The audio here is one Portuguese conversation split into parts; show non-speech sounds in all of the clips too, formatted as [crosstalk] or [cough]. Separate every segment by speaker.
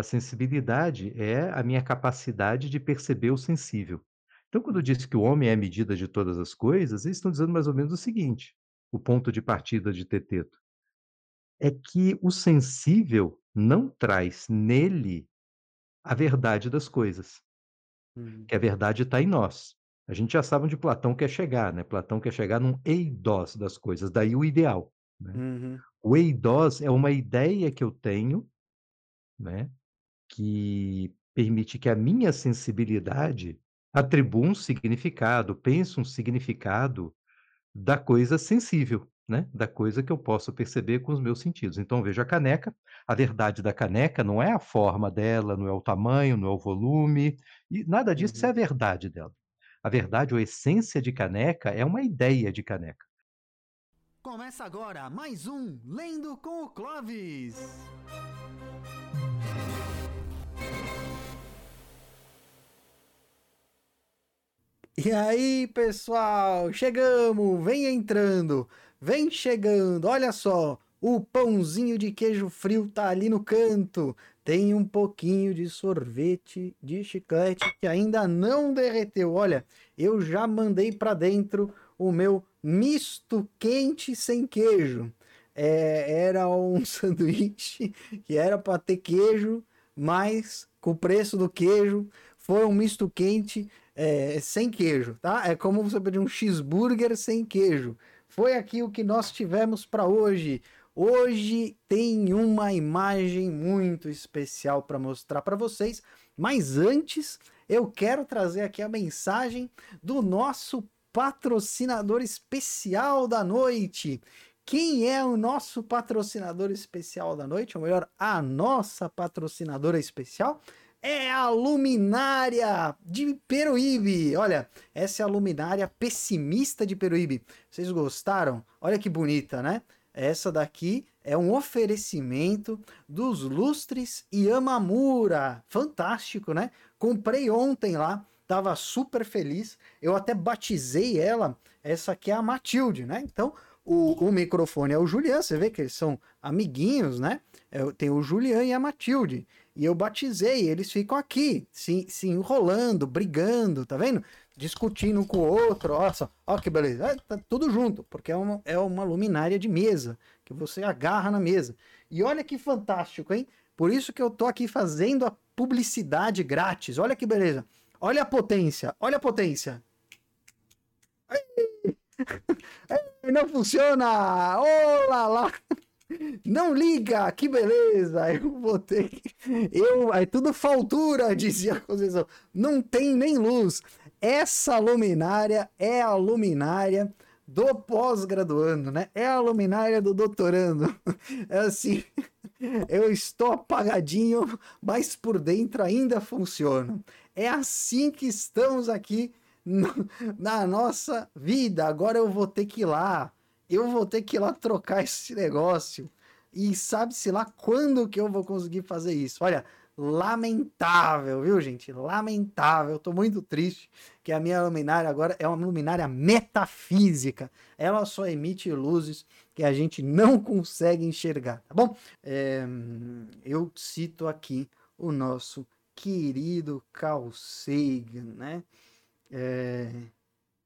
Speaker 1: A sensibilidade é a minha capacidade de perceber o sensível. Então, quando diz que o homem é a medida de todas as coisas, eles estão dizendo mais ou menos o seguinte, o ponto de partida de Teteto. É que o sensível não traz nele a verdade das coisas.
Speaker 2: Uhum.
Speaker 1: Que a verdade está em nós. A gente já sabe onde Platão quer chegar, né? Platão quer chegar num eidos das coisas, daí o ideal. Né?
Speaker 2: Uhum.
Speaker 1: O eidos é uma ideia que eu tenho, né? Que permite que a minha sensibilidade atribua um significado, pense um significado da coisa sensível, né? Da coisa que eu posso perceber com os meus sentidos. Então, veja a caneca, a verdade da caneca não é a forma dela, não é o tamanho, não é o volume, e nada disso é
Speaker 2: Uhum.
Speaker 1: a verdade dela. A verdade ou a essência de caneca é uma ideia de caneca.
Speaker 3: Começa agora mais um Lendo com o Clovis.
Speaker 2: E aí, pessoal, chegamos, vem entrando, vem chegando. Olha só, o pãozinho de queijo frio tá ali no canto. Tem um pouquinho de sorvete de chiclete que ainda não derreteu. Olha, eu já mandei para dentro o meu misto quente sem queijo. É, era um [laughs] sanduíche que era para ter queijo, mas com o preço do queijo foi um misto quente é, sem queijo, tá? É como você pedir um cheeseburger sem queijo. Foi aqui o que nós tivemos para hoje. Hoje tem uma imagem muito especial para mostrar para vocês, mas antes eu quero trazer aqui a mensagem do nosso patrocinador especial da noite. Quem é o nosso patrocinador especial da noite? Ou melhor, a nossa patrocinadora especial? É a luminária de Peruíbe. Olha, essa é a luminária pessimista de Peruíbe. Vocês gostaram? Olha que bonita, né? Essa daqui é um oferecimento dos lustres Yamamura. Fantástico, né? Comprei ontem lá, tava super feliz. Eu até batizei ela. Essa aqui é a Matilde, né? Então, o, o microfone é o Julian. Você vê que eles são amiguinhos, né? É, tem o Julian e a Matilde. E eu batizei, eles ficam aqui, se, se enrolando, brigando, tá vendo? Discutindo um com o outro, ó, só, ó que beleza, é, tá tudo junto, porque é uma, é uma luminária de mesa, que você agarra na mesa. E olha que fantástico, hein? Por isso que eu tô aqui fazendo a publicidade grátis, olha que beleza. Olha a potência, olha a potência. [laughs] Não funciona! Olá lá! Não liga, que beleza! Eu vou ter que. Eu, é tudo faltura, [laughs] dizia a Conceição. Não tem nem luz. Essa luminária é a luminária do pós-graduando, né? É a luminária do doutorando. [laughs] É assim, [laughs] eu estou apagadinho, mas por dentro ainda funciona. É assim que estamos aqui na nossa vida. Agora eu vou ter que ir lá eu vou ter que ir lá trocar esse negócio. E sabe-se lá quando que eu vou conseguir fazer isso. Olha, lamentável, viu, gente? Lamentável. Eu tô muito triste que a minha luminária agora é uma luminária metafísica. Ela só emite luzes que a gente não consegue enxergar, tá bom? É, eu cito aqui o nosso querido Carl Sagan, né? É,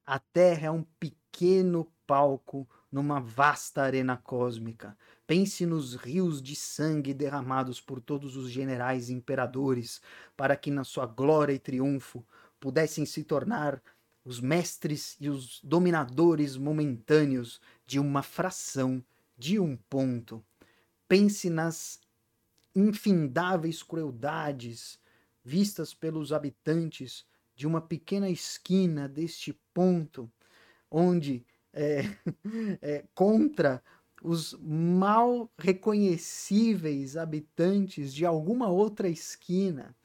Speaker 2: a Terra é um pequeno palco numa vasta arena cósmica. Pense nos rios de sangue derramados por todos os generais e imperadores, para que na sua glória e triunfo pudessem se tornar os mestres e os dominadores momentâneos de uma fração de um ponto. Pense nas infindáveis crueldades vistas pelos habitantes de uma pequena esquina deste ponto, onde é, [laughs] é, contra os mal reconhecíveis habitantes de alguma outra esquina.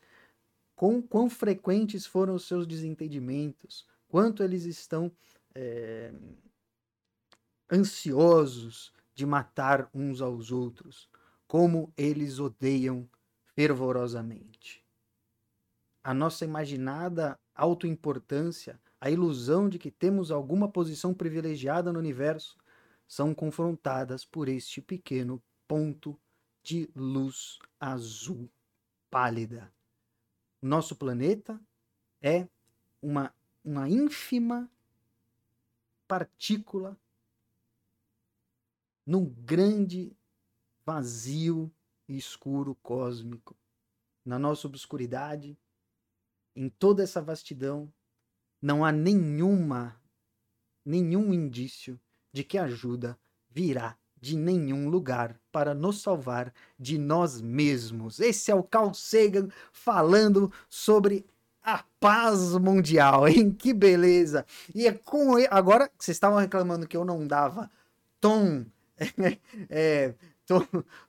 Speaker 2: Com, quão frequentes foram os seus desentendimentos, quanto eles estão é, ansiosos de matar uns aos outros, como eles odeiam fervorosamente. A nossa imaginada autoimportância a ilusão de que temos alguma posição privilegiada no universo, são confrontadas por este pequeno ponto de luz azul. pálida. Nosso planeta é uma, uma ínfima partícula num grande vazio e escuro cósmico. Na nossa obscuridade, em toda essa vastidão, não há nenhuma, nenhum indício de que ajuda virá de nenhum lugar para nos salvar de nós mesmos. Esse é o Carl Sagan falando sobre a paz mundial, [laughs] hein? Que beleza! E é com agora que vocês estavam reclamando que eu não dava tom, [laughs] é, tom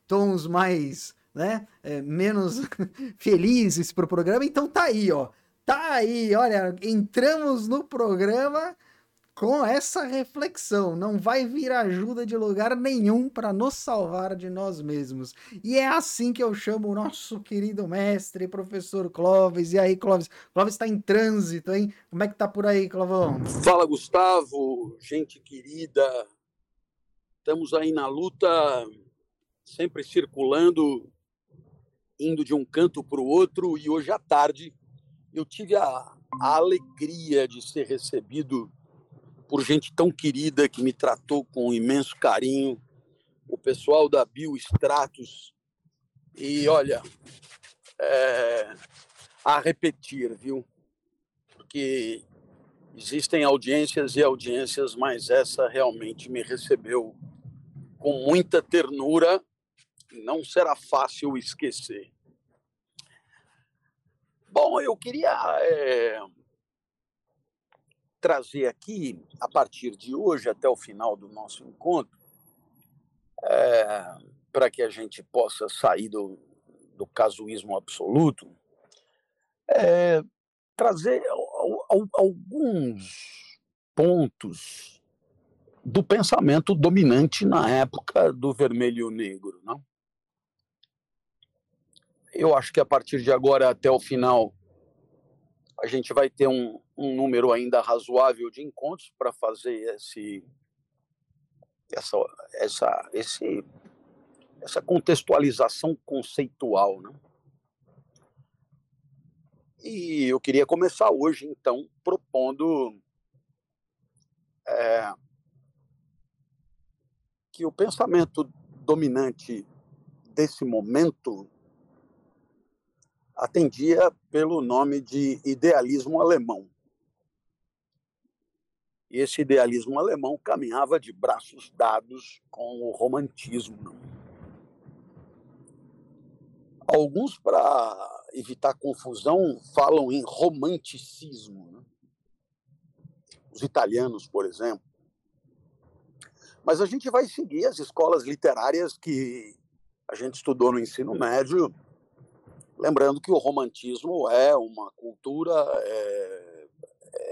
Speaker 2: tons mais, né, é, menos [laughs] felizes para o programa. Então tá aí, ó. Tá aí, olha, entramos no programa com essa reflexão. Não vai vir ajuda de lugar nenhum para nos salvar de nós mesmos. E é assim que eu chamo o nosso querido mestre, professor Clóvis. E aí, Clóvis? Clóvis está em trânsito, hein? Como é que tá por aí, Clovão?
Speaker 4: Fala, Gustavo, gente querida. Estamos aí na luta, sempre circulando, indo de um canto para o outro. E hoje à tarde eu tive a, a alegria de ser recebido por gente tão querida que me tratou com imenso carinho, o pessoal da Biostratos. E olha, é, a repetir, viu? Porque existem audiências e audiências, mas essa realmente me recebeu com muita ternura não será fácil esquecer. Bom, eu queria é, trazer aqui, a partir de hoje até o final do nosso encontro, é, para que a gente possa sair do, do casuísmo absoluto, é, trazer alguns pontos do pensamento dominante na época do vermelho negro. Não? Eu acho que a partir de agora até o final a gente vai ter um, um número ainda razoável de encontros para fazer esse, essa, essa, esse, essa contextualização conceitual. Né? E eu queria começar hoje, então, propondo é, que o pensamento dominante desse momento atendia pelo nome de idealismo alemão. E esse idealismo alemão caminhava de braços dados com o romantismo. Alguns, para evitar confusão, falam em romanticismo. Né? Os italianos, por exemplo. Mas a gente vai seguir as escolas literárias que a gente estudou no ensino médio Lembrando que o romantismo é uma cultura, é,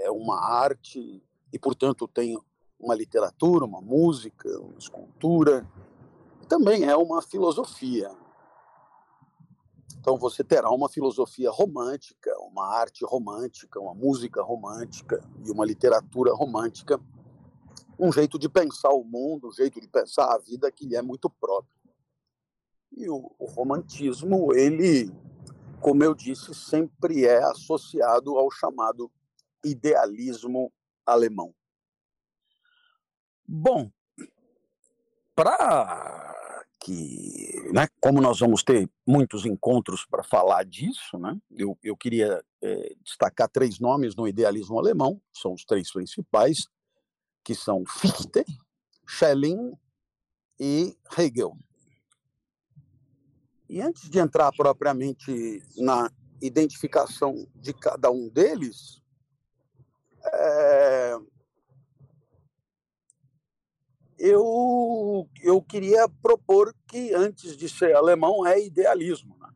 Speaker 4: é uma arte, e, portanto, tem uma literatura, uma música, uma escultura, também é uma filosofia. Então você terá uma filosofia romântica, uma arte romântica, uma música romântica e uma literatura romântica, um jeito de pensar o mundo, um jeito de pensar a vida que lhe é muito próprio. E o, o romantismo, ele como eu disse, sempre é associado ao chamado idealismo alemão. Bom, para que, né, como nós vamos ter muitos encontros para falar disso, né, eu, eu queria é, destacar três nomes no idealismo alemão, são os três principais, que são Fichte, Schelling e Hegel. E antes de entrar propriamente na identificação de cada um deles, é... eu, eu queria propor que antes de ser alemão é idealismo. Né?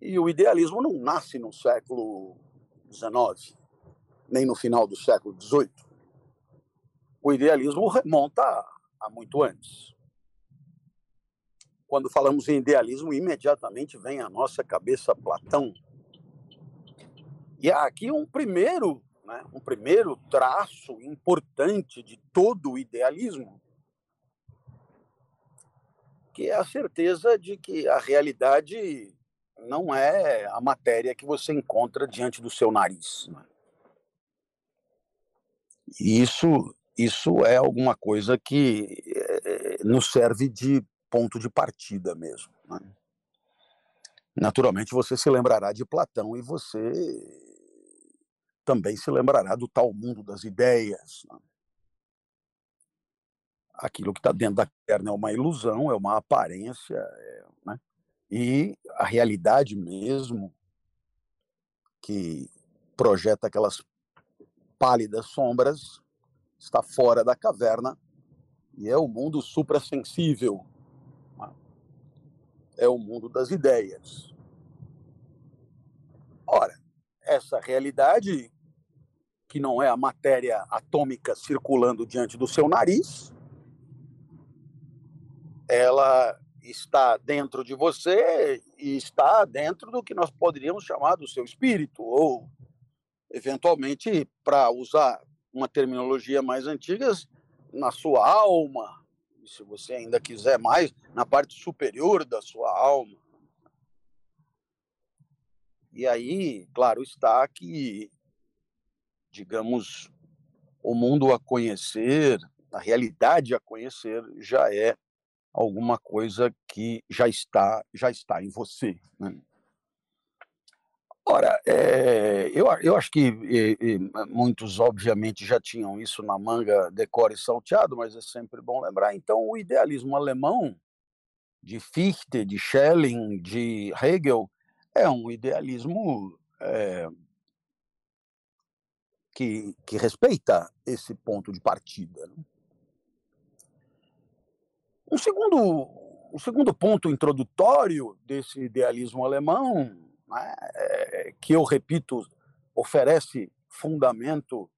Speaker 4: E o idealismo não nasce no século XIX, nem no final do século XVIII. O idealismo remonta a muito antes quando falamos em idealismo, imediatamente vem à nossa cabeça Platão. E há aqui um primeiro, né, um primeiro traço importante de todo o idealismo, que é a certeza de que a realidade não é a matéria que você encontra diante do seu nariz. Né? Isso, isso é alguma coisa que é, nos serve de ponto de partida mesmo. Né? Naturalmente, você se lembrará de Platão e você também se lembrará do tal mundo das ideias. Né? Aquilo que está dentro da caverna é uma ilusão, é uma aparência, é, né? e a realidade mesmo, que projeta aquelas pálidas sombras, está fora da caverna e é o mundo suprassensível? É o mundo das ideias. Ora, essa realidade, que não é a matéria atômica circulando diante do seu nariz, ela está dentro de você e está dentro do que nós poderíamos chamar do seu espírito, ou, eventualmente, para usar uma terminologia mais antiga, na sua alma, se você ainda quiser mais, na parte superior da sua alma. E aí, claro está que, digamos, o mundo a conhecer, a realidade a conhecer, já é alguma coisa que já está já está em você. Né? Ora, é, eu, eu acho que e, e, muitos, obviamente, já tinham isso na manga decore salteado, mas é sempre bom lembrar. Então, o idealismo alemão, de Fichte, de Schelling, de Hegel, é um idealismo é, que, que respeita esse ponto de partida. Né? Um segundo, um segundo ponto introdutório desse idealismo alemão, né, é, que eu repito, oferece fundamento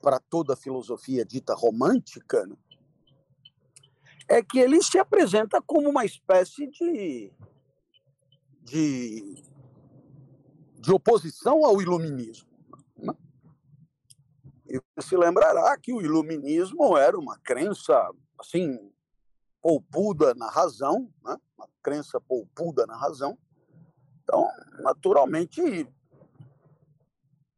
Speaker 4: para toda a filosofia dita romântica, né, é que ele se apresenta como uma espécie de, de, de oposição ao iluminismo. Né? E se lembrará que o iluminismo era uma crença assim polpuda na razão, né? uma crença polpuda na razão. Então, naturalmente,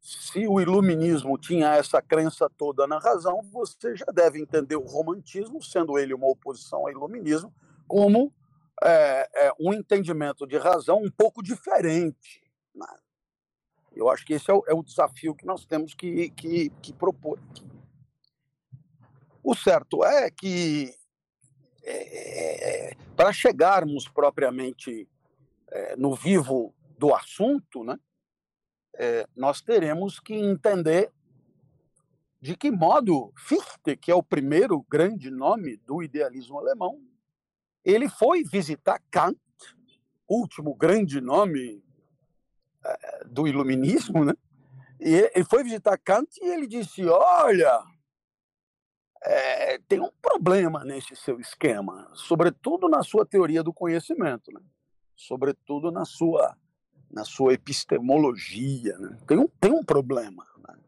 Speaker 4: se o iluminismo tinha essa crença toda na razão, você já deve entender o romantismo, sendo ele uma oposição ao iluminismo, como é, é, um entendimento de razão um pouco diferente. Né? Eu acho que esse é o, é o, desafio que nós temos que, que, que propor. O certo é que é, para chegarmos propriamente é, no vivo do assunto, né, é, nós teremos que entender de que modo Fichte, que é o primeiro grande nome do idealismo alemão, ele foi visitar Kant, último grande nome do iluminismo, né? E ele foi visitar Kant e ele disse: Olha, é, tem um problema nesse seu esquema, sobretudo na sua teoria do conhecimento, né? Sobretudo na sua, na sua epistemologia. Né? Tem, um, tem um problema. Né?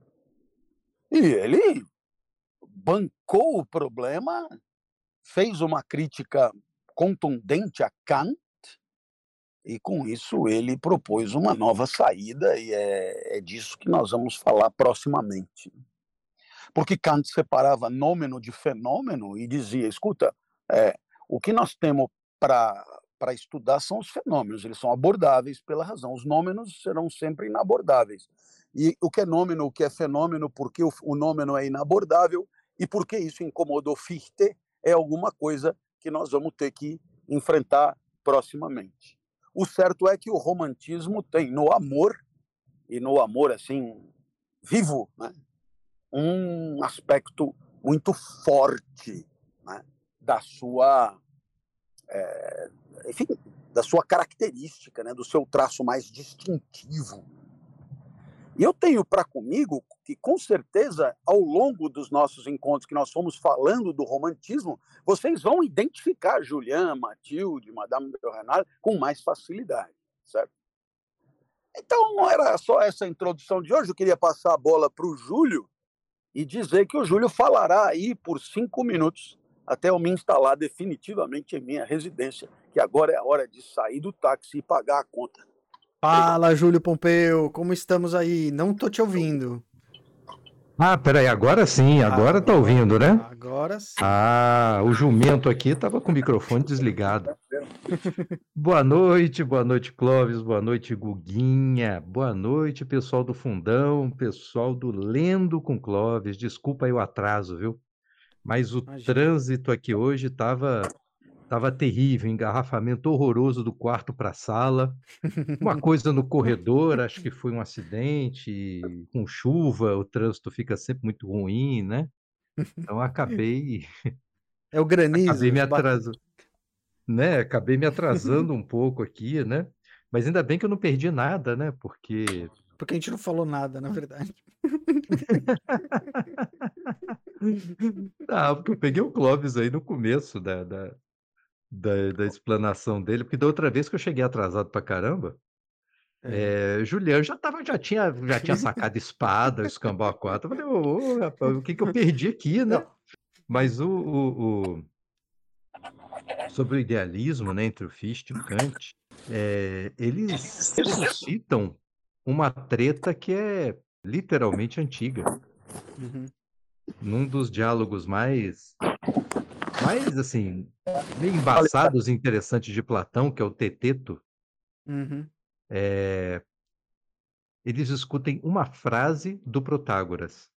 Speaker 4: E ele bancou o problema, fez uma crítica contundente a Kant, e com isso ele propôs uma nova saída, e é, é disso que nós vamos falar proximamente. Porque Kant separava nômeno de fenômeno e dizia: escuta, é, o que nós temos para estudar são os fenômenos, eles são abordáveis pela razão. Os nômenos serão sempre inabordáveis. E o que é nômeno, o que é fenômeno, porque o, o nômeno é inabordável e porque isso incomodou Fichte, é alguma coisa que nós vamos ter que enfrentar proximamente. O certo é que o romantismo tem no amor, e no amor assim, vivo, né? um aspecto muito forte né, da sua, é, enfim, da sua característica, né, do seu traço mais distintivo. E eu tenho para comigo que, com certeza, ao longo dos nossos encontros que nós fomos falando do romantismo, vocês vão identificar Julian, Matilde, Madame de Renard com mais facilidade, certo? Então, era só essa introdução de hoje, eu queria passar a bola para o Júlio, e dizer que o Júlio falará aí por cinco minutos até eu me instalar definitivamente em minha residência, que agora é a hora de sair do táxi e pagar a conta.
Speaker 2: Fala, Júlio Pompeu, como estamos aí? Não tô te ouvindo.
Speaker 1: Ah, peraí, agora sim, agora tá ouvindo, né?
Speaker 2: Agora sim.
Speaker 1: Ah, o jumento aqui tava com o microfone desligado. [laughs] boa noite, boa noite, Clóvis, boa noite, Guguinha, boa noite, pessoal do Fundão, pessoal do Lendo com Clóvis. Desculpa aí o atraso, viu? Mas o
Speaker 2: Imagina.
Speaker 1: trânsito aqui hoje tava, tava terrível, engarrafamento horroroso do quarto para a sala. Uma [laughs] coisa no corredor, acho que foi um acidente, com chuva, o trânsito fica sempre muito ruim, né? Então acabei, [laughs]
Speaker 2: É o granizo.
Speaker 1: acabei me atrasando, né? Acabei me atrasando um pouco aqui, né? Mas ainda bem que eu não perdi nada, né? Porque
Speaker 2: Porque a gente não falou nada, na verdade.
Speaker 1: Ah, porque eu peguei o Clóvis aí no começo da, da, da, da explanação dele, porque da outra vez que eu cheguei atrasado pra caramba,
Speaker 2: É.
Speaker 1: é, Juliano já tava, já tinha, já tinha sacado espada, o escambau a quatro. Eu falei, ô, ô, rapaz, o que que eu perdi aqui, né?
Speaker 2: Não.
Speaker 1: Mas o, o- o- sobre o idealismo, né, entre o Fichte e o Kant, é, eles suscitam uma treta que é literalmente antiga
Speaker 2: Uhum.
Speaker 1: num dos diálogos mais, mais assim, meio embaçados e interessantes de Platão, que é o Teteto,
Speaker 2: Uhum.
Speaker 1: é, eles discutem uma frase do Protágoras,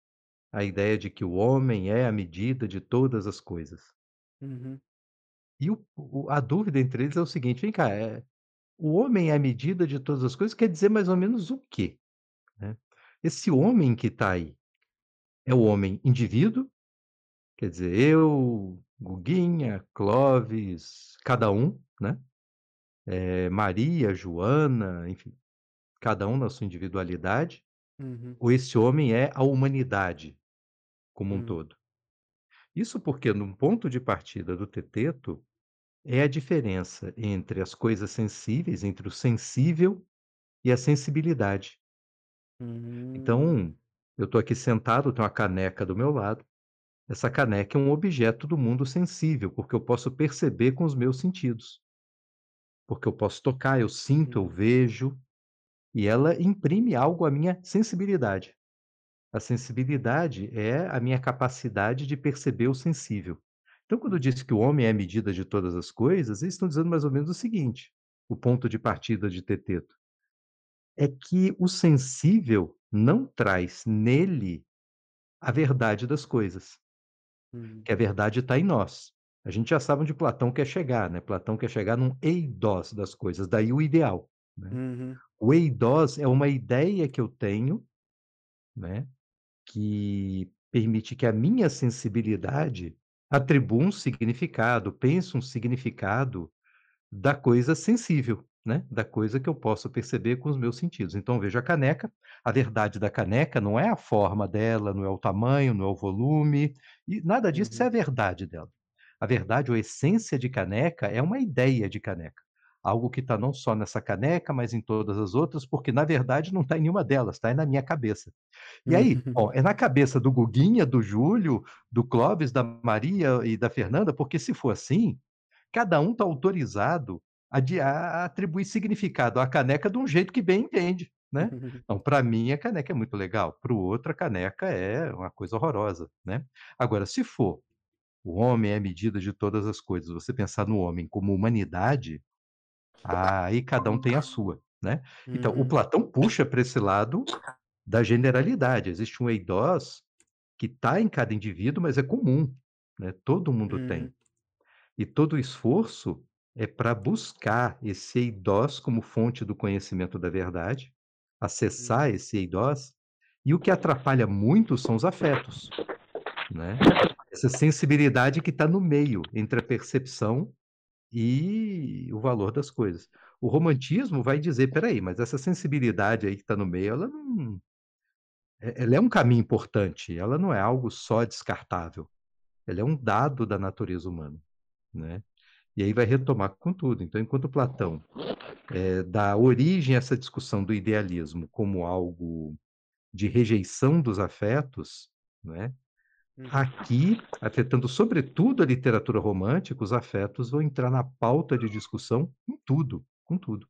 Speaker 1: a ideia de que o homem é a medida de todas as coisas.
Speaker 2: Uhum.
Speaker 1: E o- a dúvida entre eles é o seguinte: vem cá, é, o homem é a medida de todas as coisas quer dizer mais ou menos o quê? né? Esse homem que está aí é o homem indivíduo, quer dizer, eu, Guguinha, Clóvis, cada um, né? É, Maria, Joana, enfim, cada um na sua individualidade,
Speaker 2: Uhum.
Speaker 1: ou esse homem é a humanidade como um
Speaker 2: Hum.
Speaker 1: todo. Isso porque, num ponto de partida do Teteto, é a diferença entre as coisas sensíveis, entre o sensível e a sensibilidade.
Speaker 2: Hum.
Speaker 1: Então, eu estou aqui sentado, tem uma caneca do meu lado. Essa caneca é um objeto do mundo sensível, porque eu posso perceber com os meus sentidos. Porque eu posso tocar, eu sinto, eu
Speaker 2: Uhum.
Speaker 1: vejo, e ela imprime algo à minha sensibilidade. A sensibilidade é a minha capacidade de perceber o sensível. Então, quando diz que o homem é a medida de todas as coisas, eles estão dizendo mais ou menos o seguinte: o ponto de partida de Teteto é que o sensível não traz nele a verdade das coisas,
Speaker 2: Uhum.
Speaker 1: que a verdade está em nós. A gente já sabe onde Platão quer chegar, né? Platão quer chegar num eidós das coisas, daí o ideal. né?
Speaker 2: Uhum.
Speaker 1: O eidós é uma ideia que eu tenho, né, que permite que a minha sensibilidade atribua um significado, pense um significado da coisa sensível, né, da coisa que eu posso perceber com os meus sentidos. Então, eu vejo a caneca, a verdade da caneca não é a forma dela, não é o tamanho, não é o volume, e nada disso é
Speaker 2: Uhum.
Speaker 1: a verdade dela. A verdade ou a essência de caneca é uma ideia de caneca. Algo que está não só nessa caneca, mas em todas as outras, porque na verdade não está em nenhuma delas, está na minha cabeça. E aí,
Speaker 2: Uhum.
Speaker 1: ó, é na cabeça do Guguinha, do Júlio, do Clóvis, da Maria e da Fernanda, porque se for assim, cada um está autorizado a, a atribuir significado à caneca de um jeito que bem entende, né? [laughs] Então, para mim, a caneca é muito legal, para o outro, a caneca é uma coisa horrorosa, né? Agora, se for o homem é a medida de todas as coisas, você pensar no homem como humanidade, aí cada um tem a sua, né? Então, o
Speaker 2: Uhum.
Speaker 1: Platão puxa para esse lado da generalidade. Existe um eidós que está em cada indivíduo, mas é comum, né? Todo mundo tem.
Speaker 2: Uhum.
Speaker 1: E todo o esforço é para buscar esse eidós como fonte do conhecimento da verdade, acessar esse eidós, e o que atrapalha muito são os afetos, né? Essa sensibilidade que está no meio entre a percepção e o valor das coisas. O romantismo vai dizer, peraí, mas essa sensibilidade aí que está no meio, ela não, é- ela é um caminho importante, ela não é algo só descartável. Ela é um dado da natureza humana, né? E aí vai retomar com tudo. Então, enquanto Platão eh, dá origem a essa discussão do idealismo como algo de rejeição dos afetos, né?
Speaker 2: Uhum.
Speaker 1: Aqui, afetando sobretudo a literatura romântica, os afetos vão entrar na pauta de discussão com tudo, com tudo.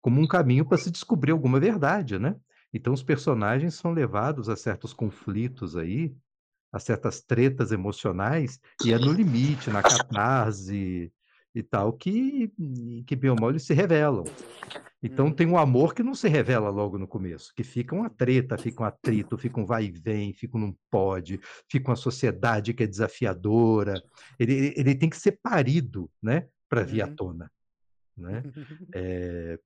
Speaker 1: Como um caminho para se descobrir alguma verdade, né? Então os personagens são levados a certos conflitos aí, a certas tretas emocionais, e é no limite, na catarse e tal, que, que bem ou mal eles se revelam. Então
Speaker 2: Uhum.
Speaker 1: tem um amor que não se revela logo no começo, que fica uma treta, fica um atrito, fica um vai e vem, fica um não pode, fica uma sociedade que é desafiadora. Ele, ele tem que ser parido, né, para vir à
Speaker 2: Uhum.
Speaker 1: tona, né? [laughs] É,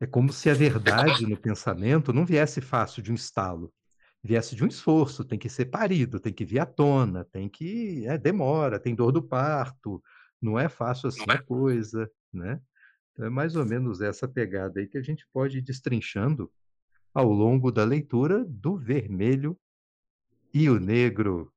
Speaker 1: é como se a verdade no pensamento não viesse fácil de um estalo, viesse de um esforço, tem que ser parido, tem que vir à tona, tem que. É, demora, tem dor do parto, não é fácil assim a coisa, né? Então é mais ou menos essa pegada aí que a gente pode ir destrinchando ao longo da leitura do vermelho e o negro.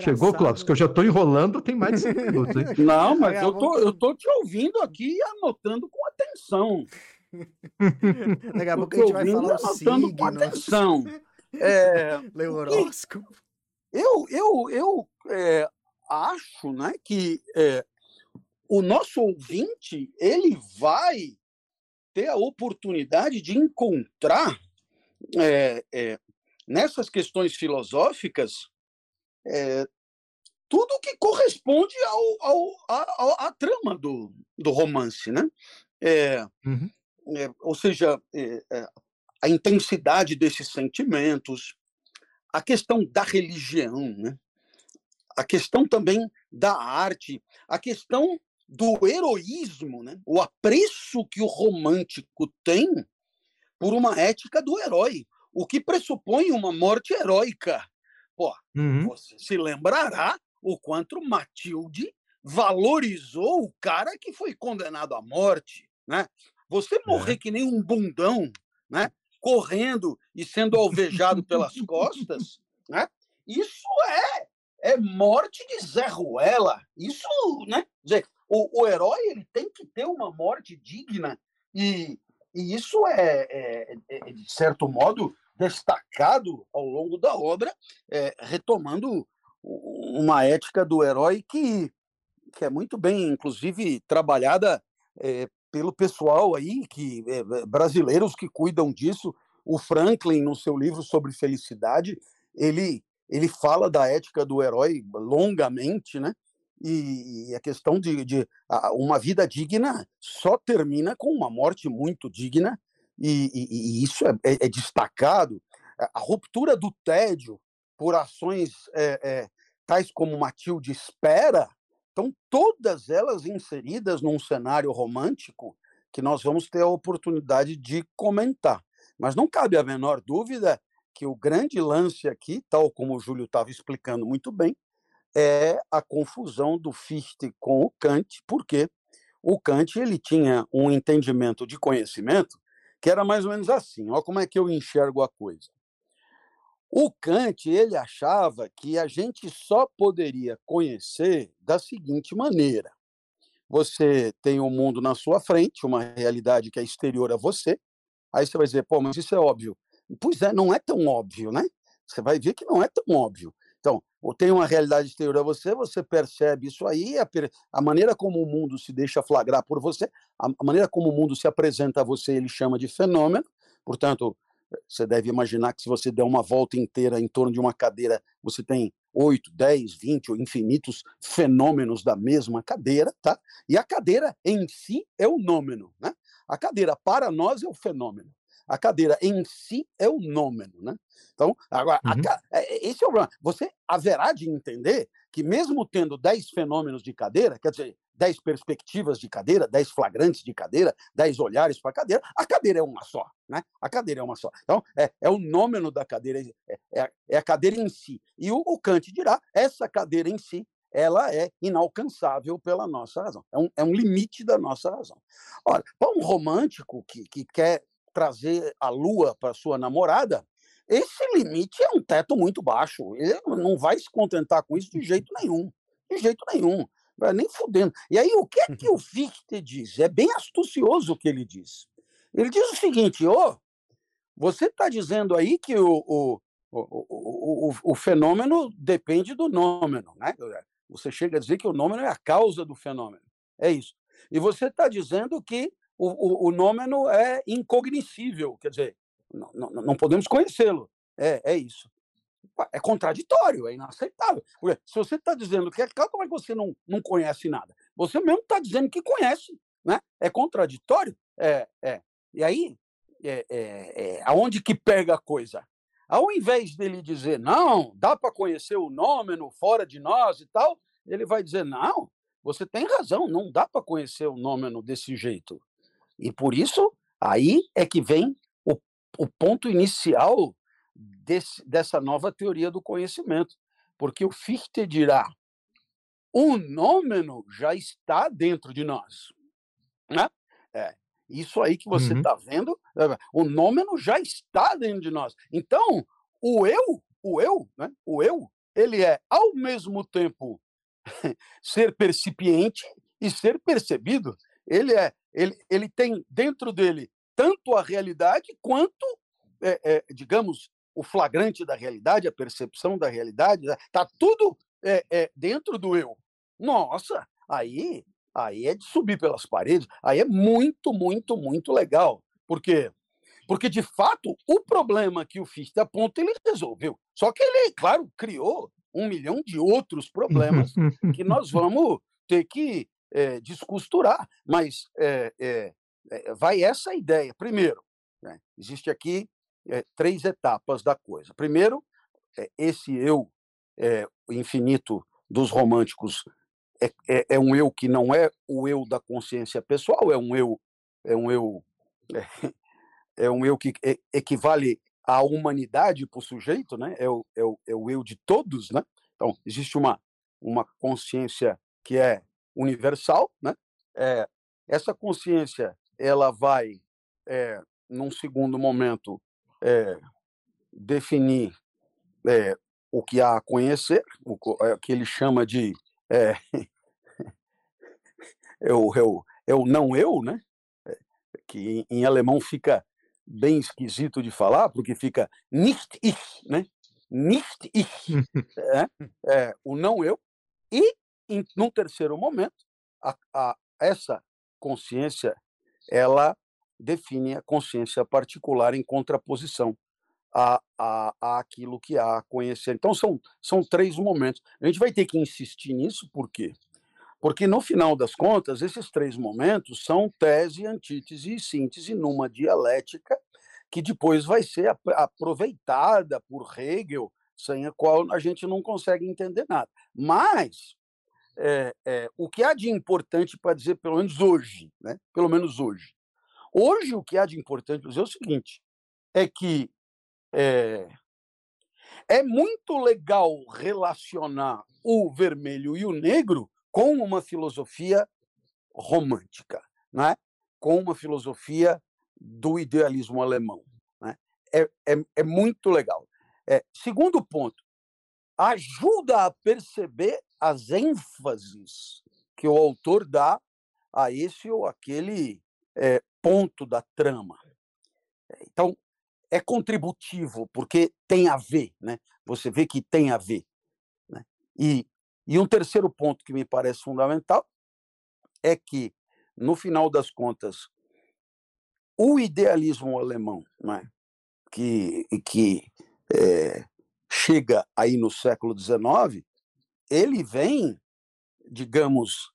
Speaker 1: Chegou, Clóvis, que eu já estou enrolando, tem mais de cinco [laughs] minutos, hein?
Speaker 4: Não, mas eu tô, eu tô te ouvindo aqui e anotando com atenção. [laughs]
Speaker 2: Daqui a pouco a gente vai falar o
Speaker 4: anotando com
Speaker 2: signo,
Speaker 4: atenção. [laughs] É,
Speaker 2: ler o horóscopo.
Speaker 4: eu eu, eu é, acho né, que é, o nosso ouvinte ele vai ter a oportunidade de encontrar é, é, nessas questões filosóficas é, tudo que corresponde ao, ao, ao- à trama do, do romance, né? É,
Speaker 1: Uhum.
Speaker 4: é, ou seja, a intensidade desses sentimentos, a questão da religião, né? A questão também da arte, a questão do heroísmo, né? o apreço que o romântico tem por uma ética do herói, o que pressupõe uma morte heróica.
Speaker 1: Uhum.
Speaker 4: Você se lembrará o quanto Matilde valorizou o cara que foi condenado à morte, né? Você morrer que nem um bundão, né? Correndo e sendo alvejado pelas costas, né? Isso é é morte de Zé Ruela. Isso, né? Dizer, o, o herói ele tem que ter uma morte digna e, e isso é, é- é, de certo modo destacado ao longo da obra, é, retomando uma ética do herói que, que é muito bem, inclusive, trabalhada é, pelo pessoal aí, que é, é, brasileiros que cuidam disso. O Franklin, no seu livro sobre felicidade, ele, ele fala da ética do herói longamente, né? E, e a questão de, de a- uma vida digna só termina com uma morte muito digna, e, e- e isso é, é- é destacado. A- ruptura do tédio por ações é, é, tais como Matilde espera, estão todas elas inseridas num cenário romântico que nós vamos ter a oportunidade de comentar. Mas não cabe a menor dúvida que o grande lance aqui, tal como o Júlio estava explicando muito bem, é a confusão do Fichte com o Kant, porque o Kant ele tinha um entendimento de conhecimento que era mais ou menos assim. Olha como é que eu enxergo a coisa. O Kant ele achava que a gente só poderia conhecer da seguinte maneira: você tem o um mundo na sua frente, uma realidade que é exterior a você. Aí você vai dizer, pô, mas isso é óbvio. Pois é, não é tão óbvio, né? Você vai ver que não é tão óbvio. Então, tem uma realidade exterior a você, você percebe isso aí, a, a maneira como o mundo se deixa flagrar por você, a maneira como o mundo se apresenta a você, ele chama de fenômeno. Portanto, você deve imaginar que se você der uma volta inteira em torno de uma cadeira, você tem 8, 10, 20 ou infinitos fenômenos da mesma cadeira, tá? E a cadeira em si é o nômeno, né? A cadeira para nós é o fenômeno. A cadeira em si é o nômeno, né? Então, agora,
Speaker 1: Uhum.
Speaker 4: a, esse é o problema. Você haverá de entender que mesmo tendo 10 fenômenos de cadeira, quer dizer, 10 perspectivas de cadeira, 10 flagrantes de cadeira, 10 olhares para a cadeira, a cadeira é uma só, né? A cadeira é uma só. Então, é, é o nômeno da cadeira, é, é, é a cadeira em si. E o, o Kant dirá, essa cadeira em si, ela é inalcançável pela nossa razão. É um, é um limite da nossa razão. Olha, para um romântico que, que quer trazer a lua para sua namorada, esse limite é um teto muito baixo. Ele não vai se contentar com isso de jeito nenhum. De jeito nenhum. Vai nem fudendo. E aí, o que é que o Fichte diz? É bem astucioso o que ele diz. Ele diz o seguinte: ô, oh, você está dizendo aí que o, o, o, o, o, o fenômeno depende do nômeno, né? Você chega a dizer que o nômeno é a causa do fenômeno. É isso. E você está dizendo que o, o, o nômeno é incognoscível, quer dizer, não, não, podemos conhecê-lo. É, é isso. É contraditório, é inaceitável. Porque se você está dizendo que é claro, como é que você não, não conhece nada? Você mesmo está dizendo que conhece, né? É contraditório. É, é. E aí, é, é, é, aonde que pega a coisa? Ao invés dele dizer, não, dá para conhecer o nômeno fora de nós e tal, ele vai dizer, não, você tem razão, não dá para conhecer o nômeno desse jeito. E por isso, aí é que vem o, o ponto inicial desse, dessa nova teoria do conhecimento. Porque o Fichte dirá, o nômeno já está dentro de nós. Né? É, isso aí que você está uhum. vendo, eh, o nômeno já está dentro de nós. Então, o eu, o eu, né? o eu, ele é ao mesmo tempo [laughs] ser percipiente e ser percebido. Ele é, ele, ele tem dentro dele tanto a realidade quanto, é, é, digamos, o flagrante da realidade, a percepção da realidade. Está né? tudo é, dentro do eu. Nossa, aí aí é de subir pelas paredes, aí é muito, muito, muito legal. Por quê? Porque, de fato, o problema que o Fichte aponta, ele resolveu. Só que ele, claro, criou um milhão de outros problemas que nós [laughs] vamos ter que é, descosturar. Mas é, é, vai essa ideia. Primeiro, né, existe aqui três etapas da coisa. Primeiro, esse eu infinito dos românticos é, é, é, um eu que não é o eu da consciência pessoal, é um eu é um eu [laughs] é um eu que equivale à humanidade para o sujeito, né? É o, é, o, é o eu de todos, né? Então existe uma uma consciência que é universal, né? É, essa consciência ela vai é, num segundo momento é, definir é, o que há a conhecer, o, é, que ele chama de é, [laughs] é, o, é, o, não eu, né? É, que em, alemão fica bem esquisito de falar, porque fica nicht ich, né? Nicht ich, [laughs] é, é, o não eu. E, em, num terceiro momento, a, a, essa consciência, ela define a consciência particular em contraposição a, a, a aquilo que há a conhecer. Então, são, são três momentos. A gente vai ter que insistir nisso, por quê? Porque, no final das contas, esses três momentos são tese, antítese e síntese numa dialética que depois vai ser aproveitada por Hegel, sem a qual a gente não consegue entender nada. Mas é, é, o que há de importante para dizer, pelo menos hoje, né? pelo menos hoje, hoje o que há de importante para dizer é o seguinte, é que é, é muito legal relacionar o vermelho e o negro com uma filosofia romântica, né? com uma filosofia do idealismo alemão. Né? É, é, é muito legal. É, segundo ponto, ajuda a perceber as ênfases que o autor dá a esse ou aquele é, ponto da trama. Então, é contributivo, porque tem a ver, né? Você vê que tem a ver. Né? E, e um terceiro ponto que me parece fundamental é que, no final das contas, o idealismo alemão, né? que, que é, chega aí no século XIX, ele vem, digamos,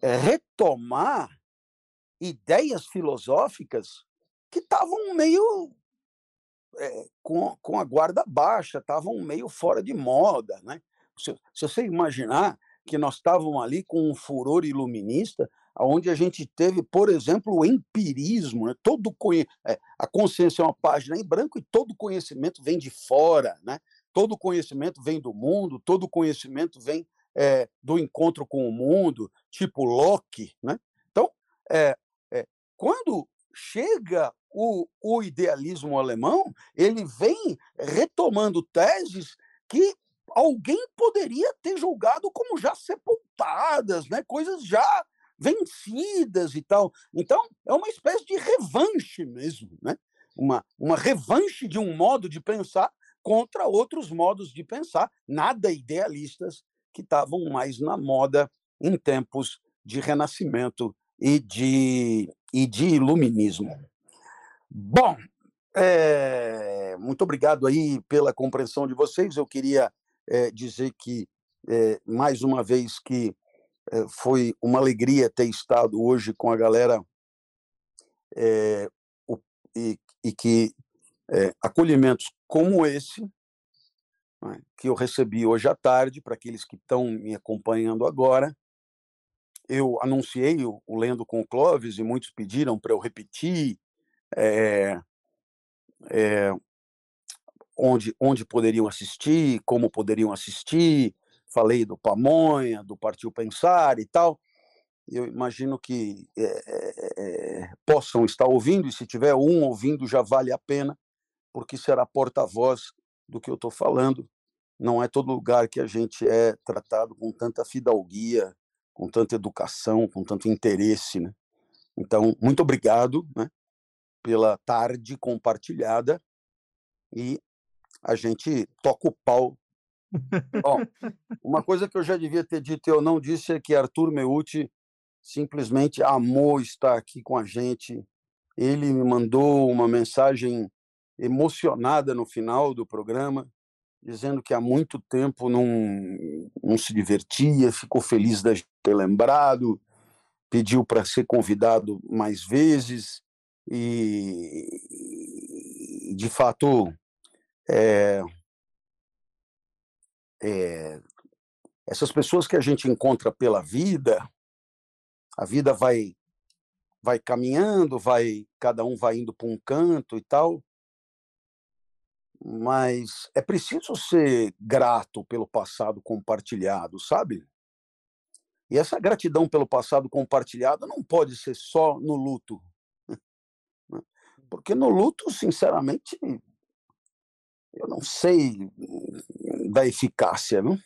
Speaker 4: é, retomar ideias filosóficas que estavam meio é, com, com a guarda baixa, estavam meio fora de moda. Né? Se, se você imaginar que nós estávamos ali com um furor iluminista, onde a gente teve, por exemplo, o empirismo, né? todo. É, a consciência é uma página em branco e todo conhecimento vem de fora, né? Todo conhecimento vem do mundo, todo conhecimento vem é, do encontro com o mundo, tipo Locke. Né? Então, é, é, quando chega o, o idealismo alemão, ele vem retomando teses que alguém poderia ter julgado como já sepultadas, né? coisas já vencidas e tal. Então, é uma espécie de revanche mesmo, né? uma, uma revanche de um modo de pensar contra outros modos de pensar, nada idealistas, que estavam mais na moda em tempos de renascimento e de, e de iluminismo. Bom, é, muito obrigado aí pela compreensão de vocês. Eu queria é, dizer que, é, mais uma vez, que foi uma alegria ter estado hoje com a galera o, e, e, que acolhimentos como esse, né, que eu recebi hoje à tarde, para aqueles que estão me acompanhando agora, eu anunciei o, o Lendo com o Clóvis e muitos pediram para eu repetir é, é, onde, onde poderiam assistir, como poderiam assistir. Falei do Pamonha, do Partiu Pensar e tal. Eu imagino que é, possam estar ouvindo, e se tiver um ouvindo, já vale a pena, porque será porta-voz do que eu estou falando. Não é todo lugar que a gente é tratado com tanta fidalguia, com tanta educação, com tanto interesse. Né? Então, muito obrigado né, pela tarde compartilhada e a gente toca o pau. Bom, uma coisa que eu já devia ter dito e eu não disse é que Arthur Meucci simplesmente amou estar aqui com a gente. Ele me mandou uma mensagem emocionada no final do programa, dizendo que há muito tempo não, não se divertia, ficou feliz de ter lembrado, pediu para ser convidado mais vezes e, de fato, é, é, essas pessoas que a gente encontra pela vida, a vida vai vai caminhando, vai cada um vai indo para um canto e tal, mas é preciso ser grato pelo passado compartilhado, sabe? E essa gratidão pelo passado compartilhado não pode ser só no luto. Né? Porque no luto, sinceramente, eu não sei da eficácia, não?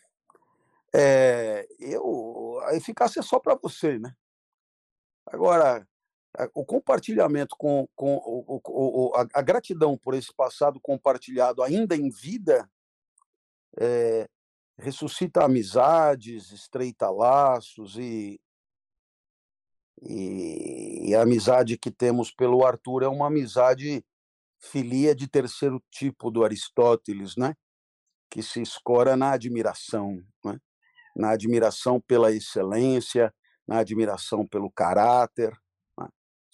Speaker 4: É, eu, a eficácia é só para você, né? Agora, o compartilhamento com, com o, o, a, gratidão por esse passado compartilhado ainda em vida é, ressuscita amizades, estreita laços e, e, e, a amizade que temos pelo Arthur é uma amizade filia de terceiro tipo do Aristóteles, né? Que se escora na admiração, né? na admiração pela excelência, na admiração pelo caráter,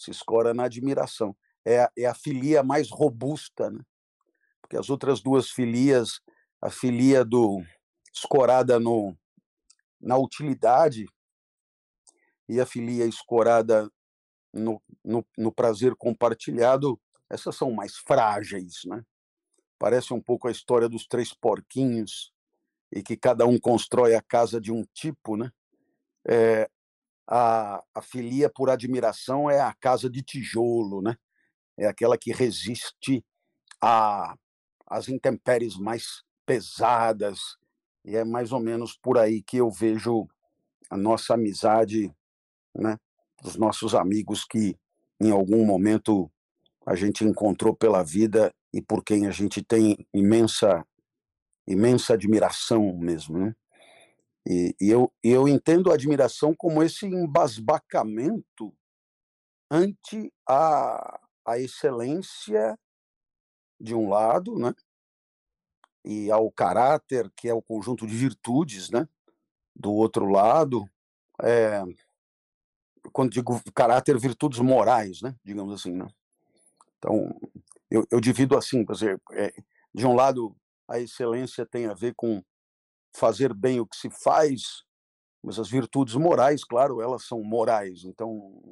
Speaker 4: se escora na admiração. É, é a filia mais robusta, né? porque as outras duas filias, a filia do escorada no, na utilidade e a filia escorada no, no, no prazer compartilhado, essas são mais frágeis, né? Parece um pouco a história dos três porquinhos e que cada um constrói a casa de um tipo, né? É, a, a filia por admiração é a casa de tijolo, né? É aquela que resiste às intempéries mais pesadas e é mais ou menos por aí que eu vejo a nossa amizade, né? Dos nossos amigos que em algum momento a gente encontrou pela vida e por quem a gente tem imensa imensa admiração mesmo, né? E, e eu, eu entendo a admiração como esse embasbacamento ante a, a excelência de um lado, né? E ao caráter, que é o conjunto de virtudes, né? Do outro lado, é, quando digo caráter, virtudes morais, né? Digamos assim, né? Então, eu, eu divido assim, por exemplo, é, de um lado, a excelência tem a ver com fazer bem o que se faz, mas as virtudes morais, claro, elas são morais, então